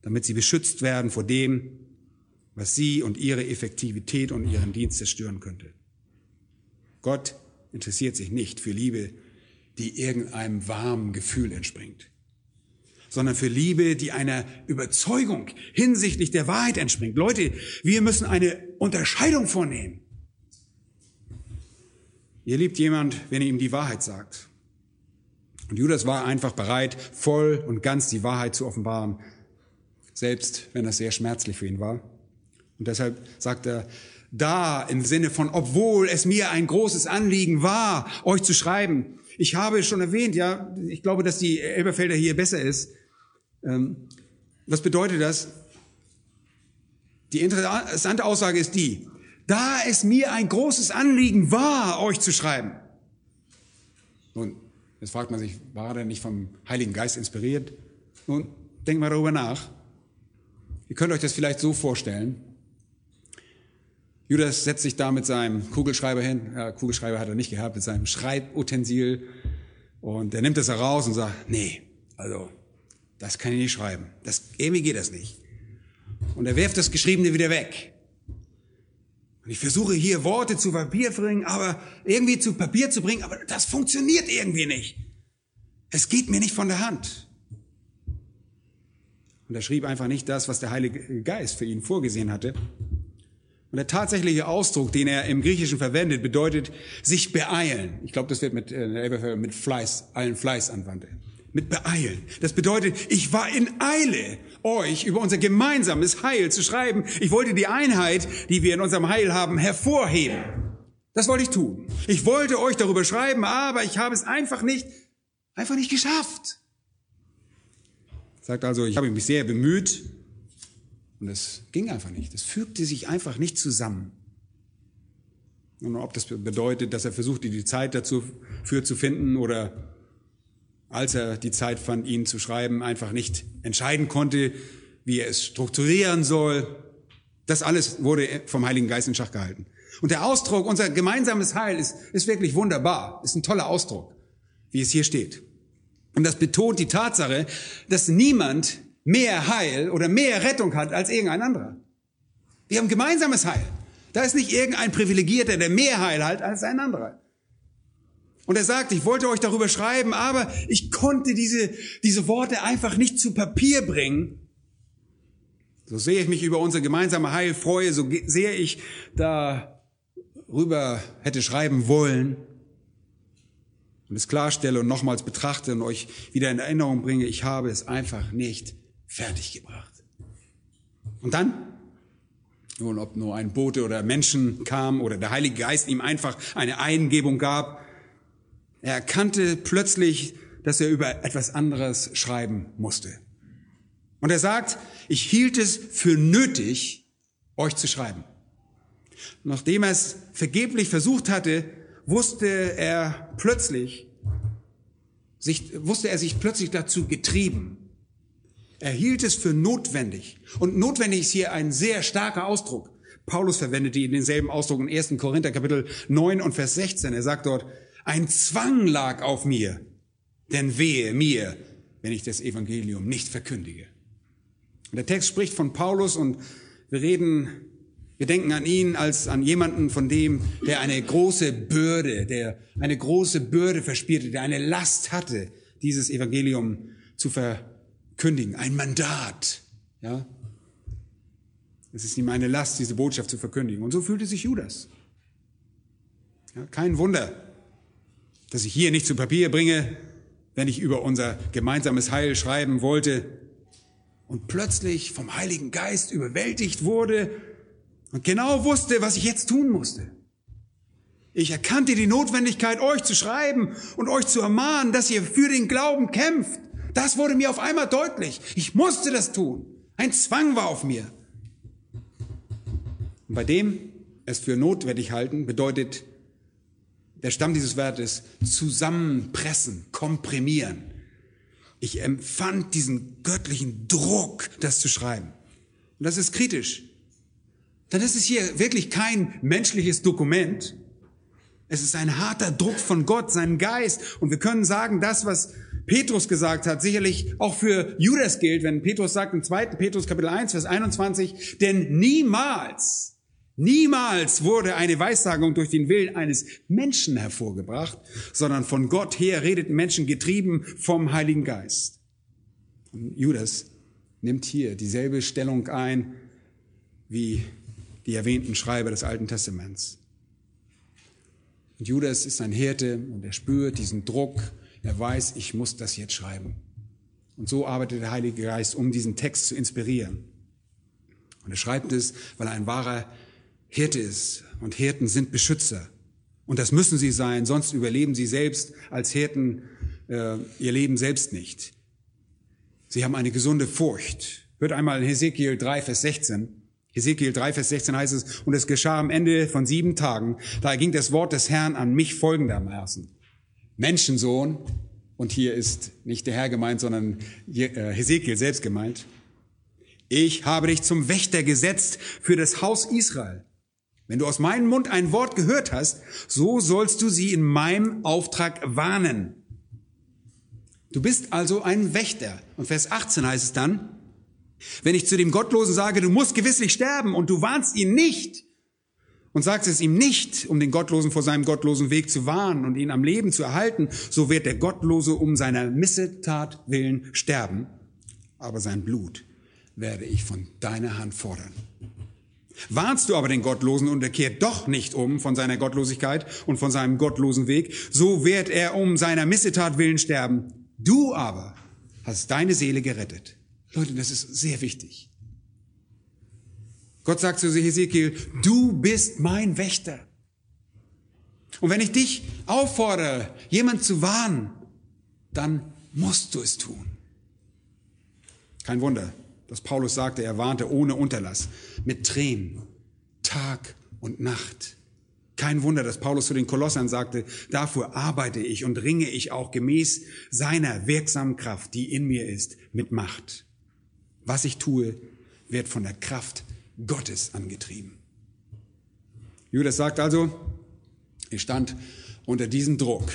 damit sie beschützt werden vor dem, was sie und ihre Effektivität und ihren Dienst zerstören könnte. Gott interessiert sich nicht für Liebe, die irgendeinem warmen Gefühl entspringt, sondern für Liebe, die einer Überzeugung hinsichtlich der Wahrheit entspringt. Leute, wir müssen eine Unterscheidung vornehmen. Ihr liebt jemand, wenn ihr ihm die Wahrheit sagt. Und Judas war einfach bereit, voll und ganz die Wahrheit zu offenbaren, selbst wenn das sehr schmerzlich für ihn war. Und deshalb sagt er, da im Sinne von, obwohl es mir ein großes Anliegen war, euch zu schreiben. Ich habe schon erwähnt, ja, ich glaube, dass die Elberfelder hier besser ist. Ähm, was bedeutet das? Die interessante Aussage ist die, da es mir ein großes Anliegen war, euch zu schreiben. Nun, jetzt fragt man sich, war er nicht vom Heiligen Geist inspiriert? Nun, denkt mal darüber nach. Ihr könnt euch das vielleicht so vorstellen. Judas setzt sich da mit seinem Kugelschreiber hin. Ja, Kugelschreiber hat er nicht gehabt, mit seinem Schreibutensil. Und er nimmt das heraus und sagt, nee, also, das kann ich nicht schreiben. Das, irgendwie geht das nicht. Und er wirft das Geschriebene wieder weg. Und ich versuche hier Worte zu Papier zu bringen, aber irgendwie zu Papier zu bringen, aber das funktioniert irgendwie nicht. Es geht mir nicht von der Hand. Und er schrieb einfach nicht das, was der Heilige Geist für ihn vorgesehen hatte. Und der tatsächliche Ausdruck, den er im Griechischen verwendet, bedeutet sich beeilen. Ich glaube, das wird mit, äh, mit Fleiß, allen Fleiß anwandte. Mit beeilen. Das bedeutet, ich war in Eile, euch über unser gemeinsames Heil zu schreiben. Ich wollte die Einheit, die wir in unserem Heil haben, hervorheben. Das wollte ich tun. Ich wollte euch darüber schreiben, aber ich habe es einfach nicht, einfach nicht geschafft. Sagt also, ich habe mich sehr bemüht, und es ging einfach nicht. Es fügte sich einfach nicht zusammen. Und ob das bedeutet, dass er versuchte, die Zeit dazu für zu finden oder als er die Zeit fand, ihn zu schreiben, einfach nicht entscheiden konnte, wie er es strukturieren soll. Das alles wurde vom Heiligen Geist in Schach gehalten. Und der Ausdruck, unser gemeinsames Heil, ist, ist wirklich wunderbar, ist ein toller Ausdruck, wie es hier steht. Und das betont die Tatsache, dass niemand mehr Heil oder mehr Rettung hat als irgendein anderer. Wir haben gemeinsames Heil. Da ist nicht irgendein Privilegierter, der mehr Heil hat als ein anderer. Und er sagt, ich wollte euch darüber schreiben, aber ich konnte diese, diese Worte einfach nicht zu Papier bringen. So sehe ich mich über unser gemeinsame Heil freue, so sehr ich darüber hätte schreiben wollen und es klarstelle und nochmals betrachte und euch wieder in Erinnerung bringe, ich habe es einfach nicht fertiggebracht. Und dann, nun ob nur ein Bote oder Menschen kam oder der Heilige Geist ihm einfach eine Eingebung gab, er erkannte plötzlich, dass er über etwas anderes schreiben musste. Und er sagt, ich hielt es für nötig, euch zu schreiben. Nachdem er es vergeblich versucht hatte, wusste er plötzlich, sich, wusste er sich plötzlich dazu getrieben, er hielt es für notwendig. Und notwendig ist hier ein sehr starker Ausdruck. Paulus verwendet denselben Ausdruck in 1. Korinther Kapitel 9 und Vers 16. Er sagt dort, ein Zwang lag auf mir, denn wehe mir, wenn ich das Evangelium nicht verkündige. Und der Text spricht von Paulus und wir reden, wir denken an ihn als an jemanden von dem, der eine große Bürde, der eine große Bürde verspürte, der eine Last hatte, dieses Evangelium zu verkündigen kündigen, ein Mandat. Ja? Es ist ihm eine Last, diese Botschaft zu verkündigen. Und so fühlte sich Judas. Ja, kein Wunder, dass ich hier nicht zu Papier bringe, wenn ich über unser gemeinsames Heil schreiben wollte und plötzlich vom Heiligen Geist überwältigt wurde und genau wusste, was ich jetzt tun musste. Ich erkannte die Notwendigkeit, euch zu schreiben und euch zu ermahnen, dass ihr für den Glauben kämpft. Das wurde mir auf einmal deutlich. Ich musste das tun. Ein Zwang war auf mir. Und bei dem es für notwendig halten bedeutet der Stamm dieses Wertes zusammenpressen, komprimieren. Ich empfand diesen göttlichen Druck, das zu schreiben. Und das ist kritisch. Denn das ist hier wirklich kein menschliches Dokument. Es ist ein harter Druck von Gott, seinen Geist. Und wir können sagen, das, was Petrus gesagt hat, sicherlich auch für Judas gilt, wenn Petrus sagt im 2. Petrus Kapitel 1, Vers 21, denn niemals, niemals wurde eine Weissagung durch den Willen eines Menschen hervorgebracht, sondern von Gott her redeten Menschen getrieben vom Heiligen Geist. Und Judas nimmt hier dieselbe Stellung ein wie die erwähnten Schreiber des Alten Testaments. Und Judas ist ein Hirte und er spürt diesen Druck er weiß, ich muss das jetzt schreiben. Und so arbeitet der Heilige Geist, um diesen Text zu inspirieren. Und er schreibt es, weil er ein wahrer Hirte ist und Hirten sind Beschützer. Und das müssen sie sein, sonst überleben sie selbst als Hirten äh, ihr Leben selbst nicht. Sie haben eine gesunde Furcht. Hört einmal in Hesekiel 3, Vers 16. Hesekiel 3, Vers 16 heißt es, und es geschah am Ende von sieben Tagen, da ging das Wort des Herrn an mich folgendermaßen. Menschensohn, und hier ist nicht der Herr gemeint, sondern äh, Hesekiel selbst gemeint, ich habe dich zum Wächter gesetzt für das Haus Israel. Wenn du aus meinem Mund ein Wort gehört hast, so sollst du sie in meinem Auftrag warnen. Du bist also ein Wächter. Und Vers 18 heißt es dann, wenn ich zu dem Gottlosen sage, du musst gewisslich sterben und du warnst ihn nicht und sagst es ihm nicht, um den Gottlosen vor seinem gottlosen Weg zu warnen und ihn am Leben zu erhalten, so wird der Gottlose um seiner Missetat willen sterben, aber sein Blut werde ich von deiner Hand fordern. Warnst du aber den Gottlosen und er kehrt doch nicht um von seiner Gottlosigkeit und von seinem gottlosen Weg, so wird er um seiner Missetat willen sterben. Du aber hast deine Seele gerettet. Leute, das ist sehr wichtig. Gott sagt zu Hesekiel, du bist mein Wächter. Und wenn ich dich auffordere, jemand zu warnen, dann musst du es tun. Kein Wunder, dass Paulus sagte, er warnte ohne Unterlass, mit Tränen, Tag und Nacht. Kein Wunder, dass Paulus zu den Kolossern sagte, dafür arbeite ich und ringe ich auch gemäß seiner wirksamen Kraft, die in mir ist, mit Macht. Was ich tue, wird von der Kraft Gottes angetrieben. Judas sagt also, ich stand unter diesem Druck,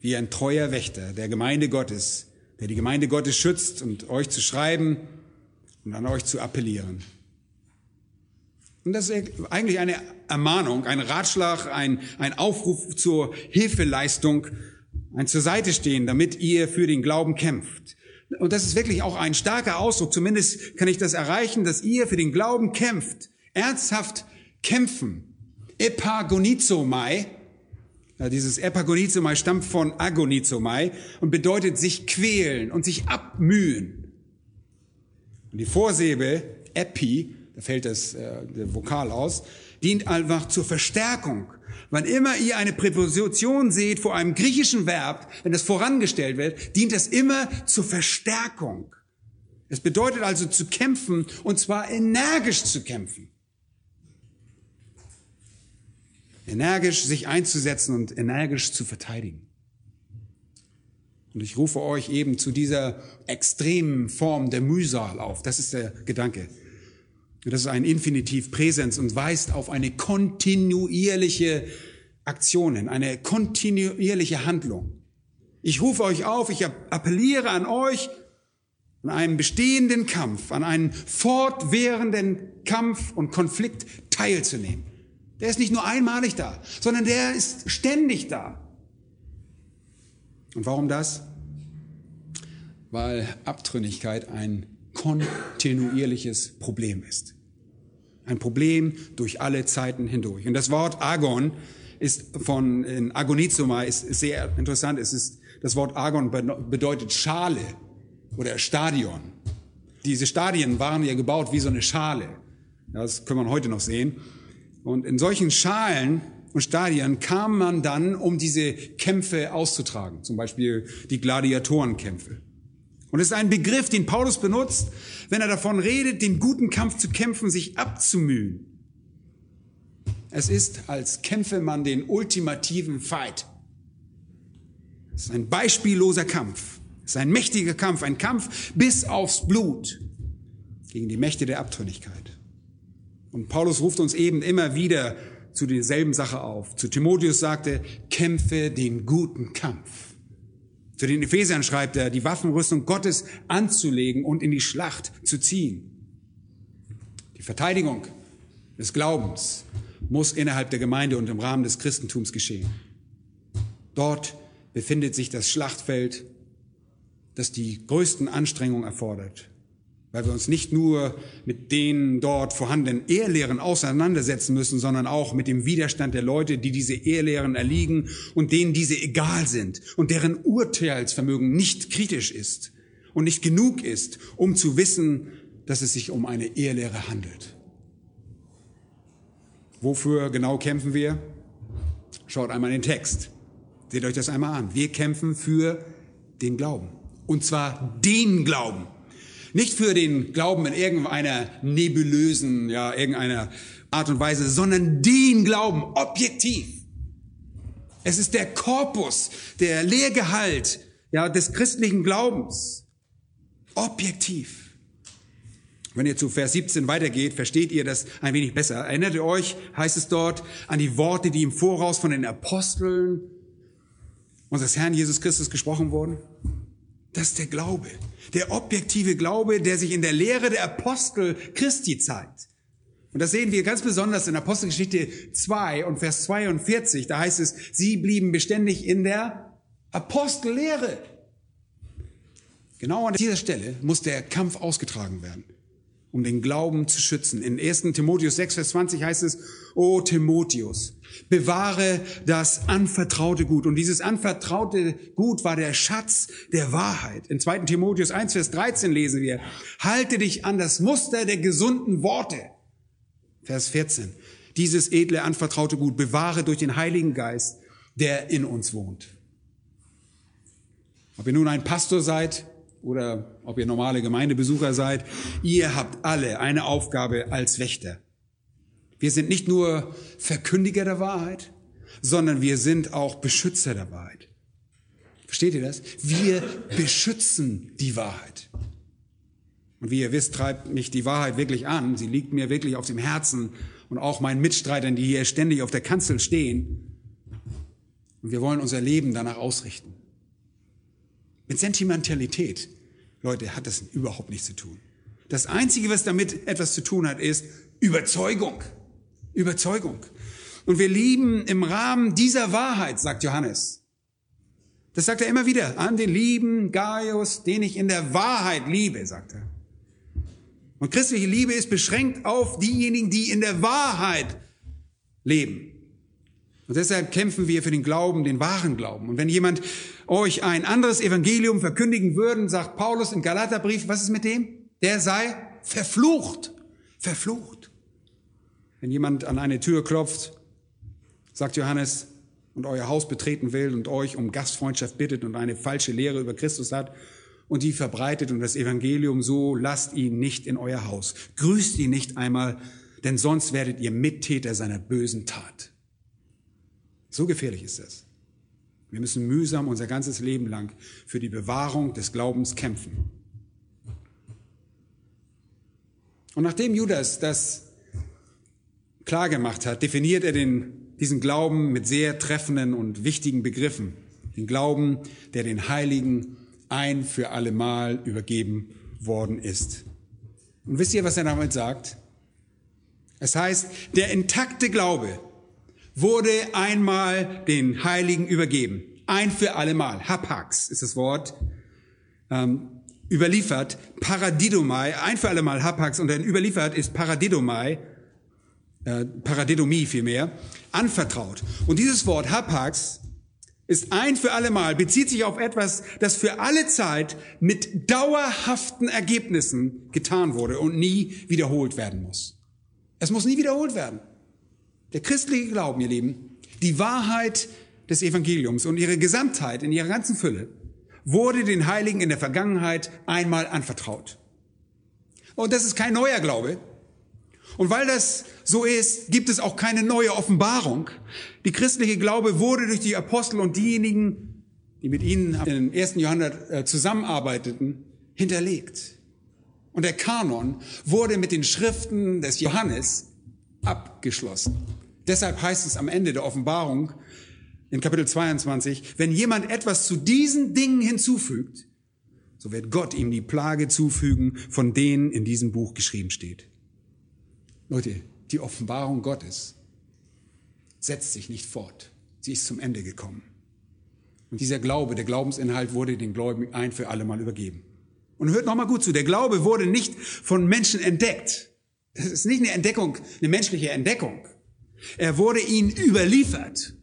wie ein treuer Wächter der Gemeinde Gottes, der die Gemeinde Gottes schützt und euch zu schreiben und an euch zu appellieren. Und das ist eigentlich eine Ermahnung, ein Ratschlag, ein, ein Aufruf zur Hilfeleistung, ein zur Seite stehen, damit ihr für den Glauben kämpft. Und das ist wirklich auch ein starker Ausdruck. Zumindest kann ich das erreichen, dass ihr für den Glauben kämpft. Ernsthaft kämpfen. Epagonizomai. Ja, dieses Epagonizomai stammt von Agonizomai und bedeutet sich quälen und sich abmühen. Und die Vorsilbe Epi, da fällt das äh, der Vokal aus, dient einfach zur Verstärkung Wann immer ihr eine Präposition seht vor einem griechischen Verb, wenn das vorangestellt wird, dient das immer zur Verstärkung. Es bedeutet also zu kämpfen und zwar energisch zu kämpfen. Energisch sich einzusetzen und energisch zu verteidigen. Und ich rufe euch eben zu dieser extremen Form der Mühsal auf. Das ist der Gedanke. Das ist ein Infinitiv Präsens und weist auf eine kontinuierliche Aktion eine kontinuierliche Handlung. Ich rufe euch auf, ich appelliere an euch, an einen bestehenden Kampf, an einen fortwährenden Kampf und Konflikt teilzunehmen. Der ist nicht nur einmalig da, sondern der ist ständig da. Und warum das? Weil Abtrünnigkeit ein kontinuierliches Problem ist. Ein Problem durch alle Zeiten hindurch. Und das Wort Agon ist von in Agonizoma ist sehr interessant. Es ist das Wort Agon bedeutet Schale oder Stadion. Diese Stadien waren ja gebaut wie so eine Schale. Das können wir heute noch sehen. Und in solchen Schalen und Stadien kam man dann, um diese Kämpfe auszutragen. Zum Beispiel die Gladiatorenkämpfe. Und es ist ein Begriff, den Paulus benutzt, wenn er davon redet, den guten Kampf zu kämpfen, sich abzumühen. Es ist, als kämpfe man den ultimativen Fight. Es ist ein beispielloser Kampf. Es ist ein mächtiger Kampf, ein Kampf bis aufs Blut gegen die Mächte der Abtrünnigkeit. Und Paulus ruft uns eben immer wieder zu derselben Sache auf. Zu Timotheus sagte, kämpfe den guten Kampf. Zu den Ephesern schreibt er, die Waffenrüstung Gottes anzulegen und in die Schlacht zu ziehen. Die Verteidigung des Glaubens muss innerhalb der Gemeinde und im Rahmen des Christentums geschehen. Dort befindet sich das Schlachtfeld, das die größten Anstrengungen erfordert weil wir uns nicht nur mit den dort vorhandenen Ehrlehren auseinandersetzen müssen, sondern auch mit dem Widerstand der Leute, die diese Ehrlehren erliegen und denen diese egal sind und deren Urteilsvermögen nicht kritisch ist und nicht genug ist, um zu wissen, dass es sich um eine Ehrlehre handelt. Wofür genau kämpfen wir? Schaut einmal den Text. Seht euch das einmal an. Wir kämpfen für den Glauben. Und zwar den Glauben. Nicht für den Glauben in irgendeiner nebulösen, ja, irgendeiner Art und Weise, sondern den Glauben, objektiv. Es ist der Korpus, der Lehrgehalt, ja, des christlichen Glaubens. Objektiv. Wenn ihr zu Vers 17 weitergeht, versteht ihr das ein wenig besser. Erinnert ihr euch, heißt es dort, an die Worte, die im Voraus von den Aposteln unseres Herrn Jesus Christus gesprochen wurden? Das ist der Glaube. Der objektive Glaube, der sich in der Lehre der Apostel Christi zeigt. Und das sehen wir ganz besonders in Apostelgeschichte 2 und Vers 42. Da heißt es, sie blieben beständig in der Apostellehre. Genau an dieser Stelle muss der Kampf ausgetragen werden um den Glauben zu schützen. In 1. Timotheus 6, Vers 20 heißt es, O Timotheus, bewahre das anvertraute Gut. Und dieses anvertraute Gut war der Schatz der Wahrheit. In 2. Timotheus 1, Vers 13 lesen wir, halte dich an das Muster der gesunden Worte. Vers 14, dieses edle anvertraute Gut bewahre durch den Heiligen Geist, der in uns wohnt. Ob ihr nun ein Pastor seid, oder ob ihr normale Gemeindebesucher seid, ihr habt alle eine Aufgabe als Wächter. Wir sind nicht nur Verkündiger der Wahrheit, sondern wir sind auch Beschützer der Wahrheit. Versteht ihr das? Wir beschützen die Wahrheit. Und wie ihr wisst, treibt mich die Wahrheit wirklich an. Sie liegt mir wirklich auf dem Herzen und auch meinen Mitstreitern, die hier ständig auf der Kanzel stehen. Und wir wollen unser Leben danach ausrichten. Mit Sentimentalität, Leute, hat das überhaupt nichts zu tun. Das Einzige, was damit etwas zu tun hat, ist Überzeugung. Überzeugung. Und wir lieben im Rahmen dieser Wahrheit, sagt Johannes. Das sagt er immer wieder, an den lieben Gaius, den ich in der Wahrheit liebe, sagt er. Und christliche Liebe ist beschränkt auf diejenigen, die in der Wahrheit leben. Und deshalb kämpfen wir für den Glauben, den wahren Glauben. Und wenn jemand euch ein anderes Evangelium verkündigen würde, sagt Paulus im Galaterbrief, was ist mit dem? Der sei verflucht. Verflucht. Wenn jemand an eine Tür klopft, sagt Johannes, und euer Haus betreten will und euch um Gastfreundschaft bittet und eine falsche Lehre über Christus hat und die verbreitet und das Evangelium so, lasst ihn nicht in euer Haus. Grüßt ihn nicht einmal, denn sonst werdet ihr Mittäter seiner bösen Tat. So gefährlich ist das. Wir müssen mühsam unser ganzes Leben lang für die Bewahrung des Glaubens kämpfen. Und nachdem Judas das klar gemacht hat, definiert er den, diesen Glauben mit sehr treffenden und wichtigen Begriffen. Den Glauben, der den Heiligen ein für allemal übergeben worden ist. Und wisst ihr, was er damit sagt? Es heißt, der intakte Glaube, wurde einmal den Heiligen übergeben. Ein für allemal. Hapax ist das Wort. Ähm, überliefert. Paradidomai. Ein für allemal Hapax. Und dann überliefert ist Paradidomai. Äh, Paradidomie vielmehr. Anvertraut. Und dieses Wort Hapax ist ein für allemal, bezieht sich auf etwas, das für alle Zeit mit dauerhaften Ergebnissen getan wurde und nie wiederholt werden muss. Es muss nie wiederholt werden. Der christliche Glauben, ihr Lieben, die Wahrheit des Evangeliums und ihre Gesamtheit in ihrer ganzen Fülle wurde den Heiligen in der Vergangenheit einmal anvertraut. Und das ist kein neuer Glaube. Und weil das so ist, gibt es auch keine neue Offenbarung. Die christliche Glaube wurde durch die Apostel und diejenigen, die mit ihnen im ersten Jahrhundert äh, zusammenarbeiteten, hinterlegt. Und der Kanon wurde mit den Schriften des Johannes abgeschlossen. Deshalb heißt es am Ende der Offenbarung in Kapitel 22, wenn jemand etwas zu diesen Dingen hinzufügt, so wird Gott ihm die Plage zufügen, von denen in diesem Buch geschrieben steht. Leute, die Offenbarung Gottes setzt sich nicht fort. Sie ist zum Ende gekommen. Und dieser Glaube, der Glaubensinhalt wurde den Gläubigen ein für alle Mal übergeben. Und hört nochmal gut zu, der Glaube wurde nicht von Menschen entdeckt. Das ist nicht eine Entdeckung, eine menschliche Entdeckung. Er wurde ihnen überliefert.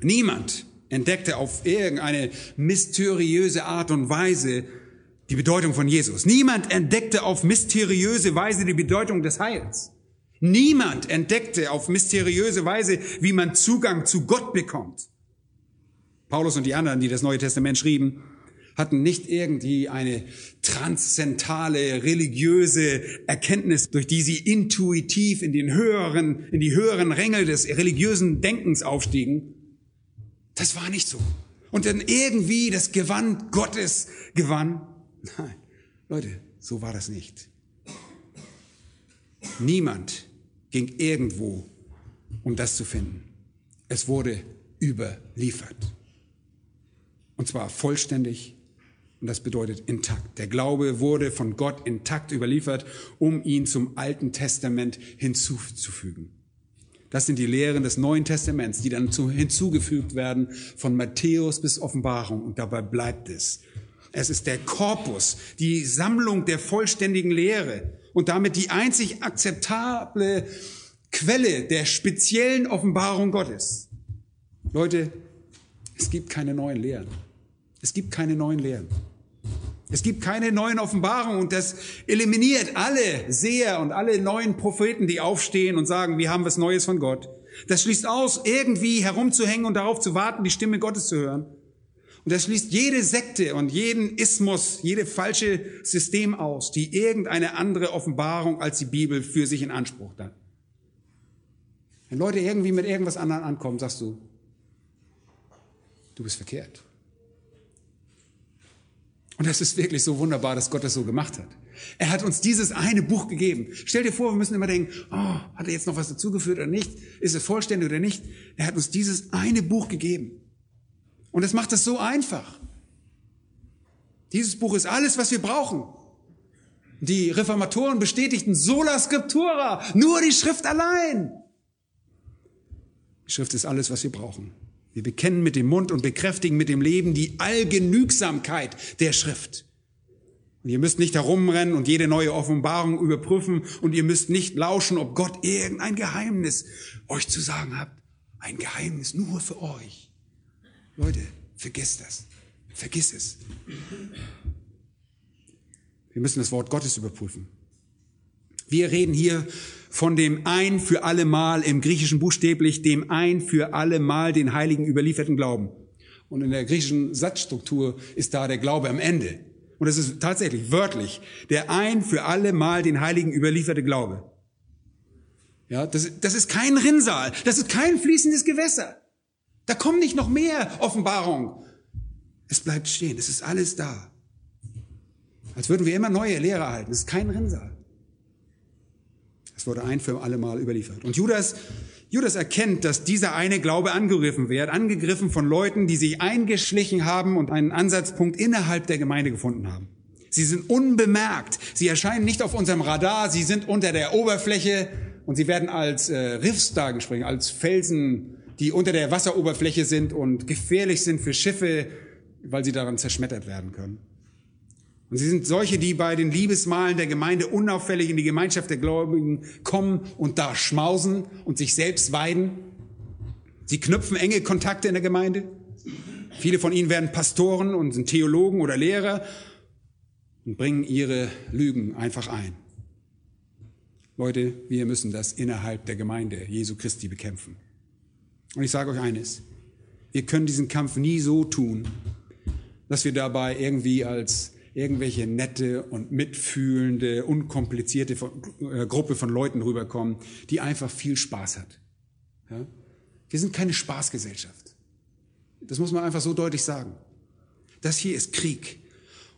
Niemand entdeckte auf irgendeine mysteriöse Art und Weise die Bedeutung von Jesus. Niemand entdeckte auf mysteriöse Weise die Bedeutung des Heils. Niemand entdeckte auf mysteriöse Weise, wie man Zugang zu Gott bekommt. Paulus und die anderen, die das Neue Testament schrieben, hatten nicht irgendwie eine transzendentale religiöse Erkenntnis, durch die sie intuitiv in den höheren, in die höheren Ränge des religiösen Denkens aufstiegen. Das war nicht so. Und dann irgendwie das Gewand Gottes gewann. Nein, Leute, so war das nicht. Niemand ging irgendwo, um das zu finden. Es wurde überliefert. Und zwar vollständig und das bedeutet intakt. Der Glaube wurde von Gott intakt überliefert, um ihn zum Alten Testament hinzuzufügen. Das sind die Lehren des Neuen Testaments, die dann hinzugefügt werden von Matthäus bis Offenbarung. Und dabei bleibt es. Es ist der Korpus, die Sammlung der vollständigen Lehre und damit die einzig akzeptable Quelle der speziellen Offenbarung Gottes. Leute, es gibt keine neuen Lehren. Es gibt keine neuen Lehren. Es gibt keine neuen Offenbarungen und das eliminiert alle Seher und alle neuen Propheten, die aufstehen und sagen, wir haben was Neues von Gott. Das schließt aus, irgendwie herumzuhängen und darauf zu warten, die Stimme Gottes zu hören. Und das schließt jede Sekte und jeden Ismus, jede falsche System aus, die irgendeine andere Offenbarung als die Bibel für sich in Anspruch hat. Wenn Leute irgendwie mit irgendwas anderem ankommen, sagst du, du bist verkehrt. Und das ist wirklich so wunderbar, dass Gott das so gemacht hat. Er hat uns dieses eine Buch gegeben. Stell dir vor, wir müssen immer denken, oh, hat er jetzt noch was dazugeführt oder nicht? Ist es vollständig oder nicht? Er hat uns dieses eine Buch gegeben. Und es macht es so einfach. Dieses Buch ist alles, was wir brauchen. Die Reformatoren bestätigten sola scriptura, nur die Schrift allein. Die Schrift ist alles, was wir brauchen. Wir bekennen mit dem Mund und bekräftigen mit dem Leben die Allgenügsamkeit der Schrift. Und ihr müsst nicht herumrennen und jede neue Offenbarung überprüfen und ihr müsst nicht lauschen, ob Gott irgendein Geheimnis euch zu sagen hat. Ein Geheimnis nur für euch. Leute, vergiss das. Vergiss es. Wir müssen das Wort Gottes überprüfen. Wir reden hier von dem ein für alle Mal im Griechischen buchstäblich, dem ein für alle Mal den Heiligen überlieferten Glauben. Und in der griechischen Satzstruktur ist da der Glaube am Ende. Und es ist tatsächlich wörtlich der ein für alle Mal den Heiligen überlieferte Glaube. Ja, das, das ist kein Rinnsal, das ist kein fließendes Gewässer. Da kommen nicht noch mehr Offenbarungen. Es bleibt stehen, es ist alles da. Als würden wir immer neue Lehre erhalten. Es ist kein Rinnsal. Es wurde ein für alle Mal überliefert. Und Judas, Judas erkennt, dass dieser eine Glaube angegriffen wird, angegriffen von Leuten, die sich eingeschlichen haben und einen Ansatzpunkt innerhalb der Gemeinde gefunden haben. Sie sind unbemerkt. Sie erscheinen nicht auf unserem Radar. Sie sind unter der Oberfläche und sie werden als äh, Riffs dargestellt, als Felsen, die unter der Wasseroberfläche sind und gefährlich sind für Schiffe, weil sie daran zerschmettert werden können. Und sie sind solche, die bei den Liebesmalen der Gemeinde unauffällig in die Gemeinschaft der Gläubigen kommen und da schmausen und sich selbst weiden. Sie knüpfen enge Kontakte in der Gemeinde. Viele von ihnen werden Pastoren und sind Theologen oder Lehrer und bringen ihre Lügen einfach ein. Leute, wir müssen das innerhalb der Gemeinde Jesu Christi bekämpfen. Und ich sage euch eines, wir können diesen Kampf nie so tun, dass wir dabei irgendwie als irgendwelche nette und mitfühlende, unkomplizierte äh, Gruppe von Leuten rüberkommen, die einfach viel Spaß hat. Ja? Wir sind keine Spaßgesellschaft. Das muss man einfach so deutlich sagen. Das hier ist Krieg.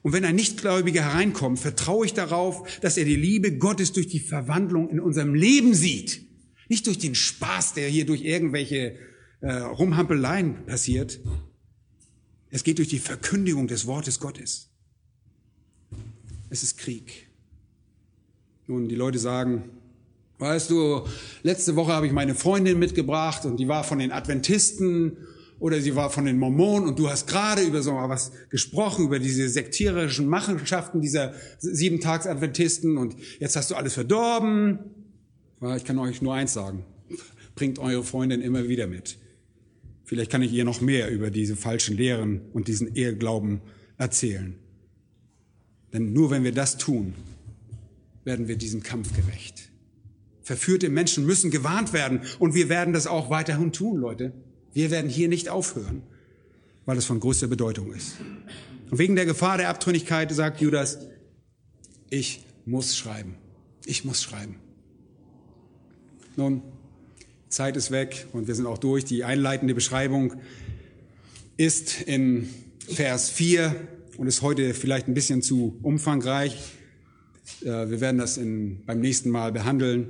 Und wenn ein Nichtgläubiger hereinkommt, vertraue ich darauf, dass er die Liebe Gottes durch die Verwandlung in unserem Leben sieht. Nicht durch den Spaß, der hier durch irgendwelche äh, Rumhampeleien passiert. Es geht durch die Verkündigung des Wortes Gottes. Es ist Krieg. Nun, die Leute sagen, weißt du, letzte Woche habe ich meine Freundin mitgebracht und die war von den Adventisten oder sie war von den Mormonen und du hast gerade über so was gesprochen, über diese sektierischen Machenschaften dieser Siebentags-Adventisten und jetzt hast du alles verdorben. Ich kann euch nur eins sagen. Bringt eure Freundin immer wieder mit. Vielleicht kann ich ihr noch mehr über diese falschen Lehren und diesen Eheglauben erzählen. Denn nur wenn wir das tun, werden wir diesem Kampf gerecht. Verführte Menschen müssen gewarnt werden und wir werden das auch weiterhin tun, Leute. Wir werden hier nicht aufhören, weil es von größter Bedeutung ist. Und wegen der Gefahr der Abtrünnigkeit sagt Judas, ich muss schreiben. Ich muss schreiben. Nun, Zeit ist weg und wir sind auch durch. Die einleitende Beschreibung ist in Vers 4 und ist heute vielleicht ein bisschen zu umfangreich. Äh, wir werden das in, beim nächsten Mal behandeln.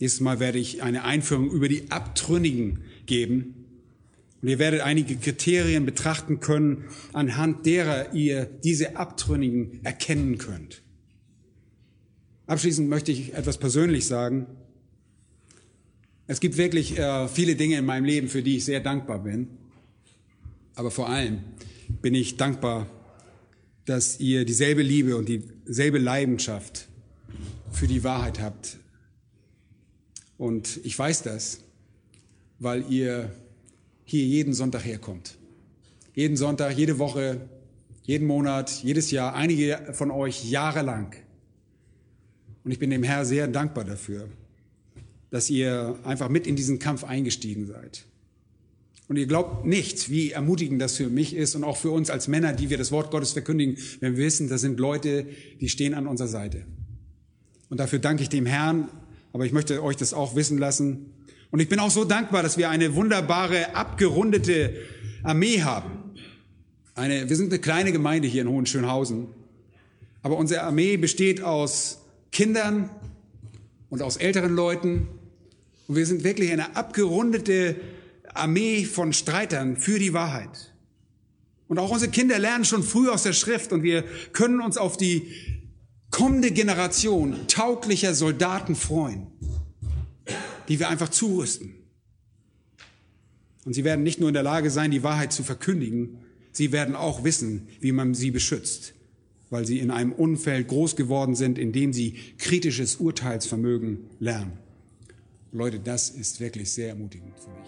Nächstes Mal werde ich eine Einführung über die Abtrünnigen geben. Und ihr werdet einige Kriterien betrachten können, anhand derer ihr diese Abtrünnigen erkennen könnt. Abschließend möchte ich etwas persönlich sagen. Es gibt wirklich äh, viele Dinge in meinem Leben, für die ich sehr dankbar bin. Aber vor allem bin ich dankbar, dass ihr dieselbe Liebe und dieselbe Leidenschaft für die Wahrheit habt. Und ich weiß das, weil ihr hier jeden Sonntag herkommt. Jeden Sonntag, jede Woche, jeden Monat, jedes Jahr, einige von euch jahrelang. Und ich bin dem Herr sehr dankbar dafür dass ihr einfach mit in diesen Kampf eingestiegen seid. Und ihr glaubt nicht, wie ermutigend das für mich ist und auch für uns als Männer, die wir das Wort Gottes verkündigen, wenn wir wissen, das sind Leute, die stehen an unserer Seite. Und dafür danke ich dem Herrn, aber ich möchte euch das auch wissen lassen. Und ich bin auch so dankbar, dass wir eine wunderbare, abgerundete Armee haben. Eine, wir sind eine kleine Gemeinde hier in Hohenschönhausen, aber unsere Armee besteht aus Kindern und aus älteren Leuten, und wir sind wirklich eine abgerundete Armee von Streitern für die Wahrheit. Und auch unsere Kinder lernen schon früh aus der Schrift und wir können uns auf die kommende Generation tauglicher Soldaten freuen, die wir einfach zurüsten. Und sie werden nicht nur in der Lage sein, die Wahrheit zu verkündigen, sie werden auch wissen, wie man sie beschützt, weil sie in einem Umfeld groß geworden sind, in dem sie kritisches Urteilsvermögen lernen. Leute, das ist wirklich sehr ermutigend für mich.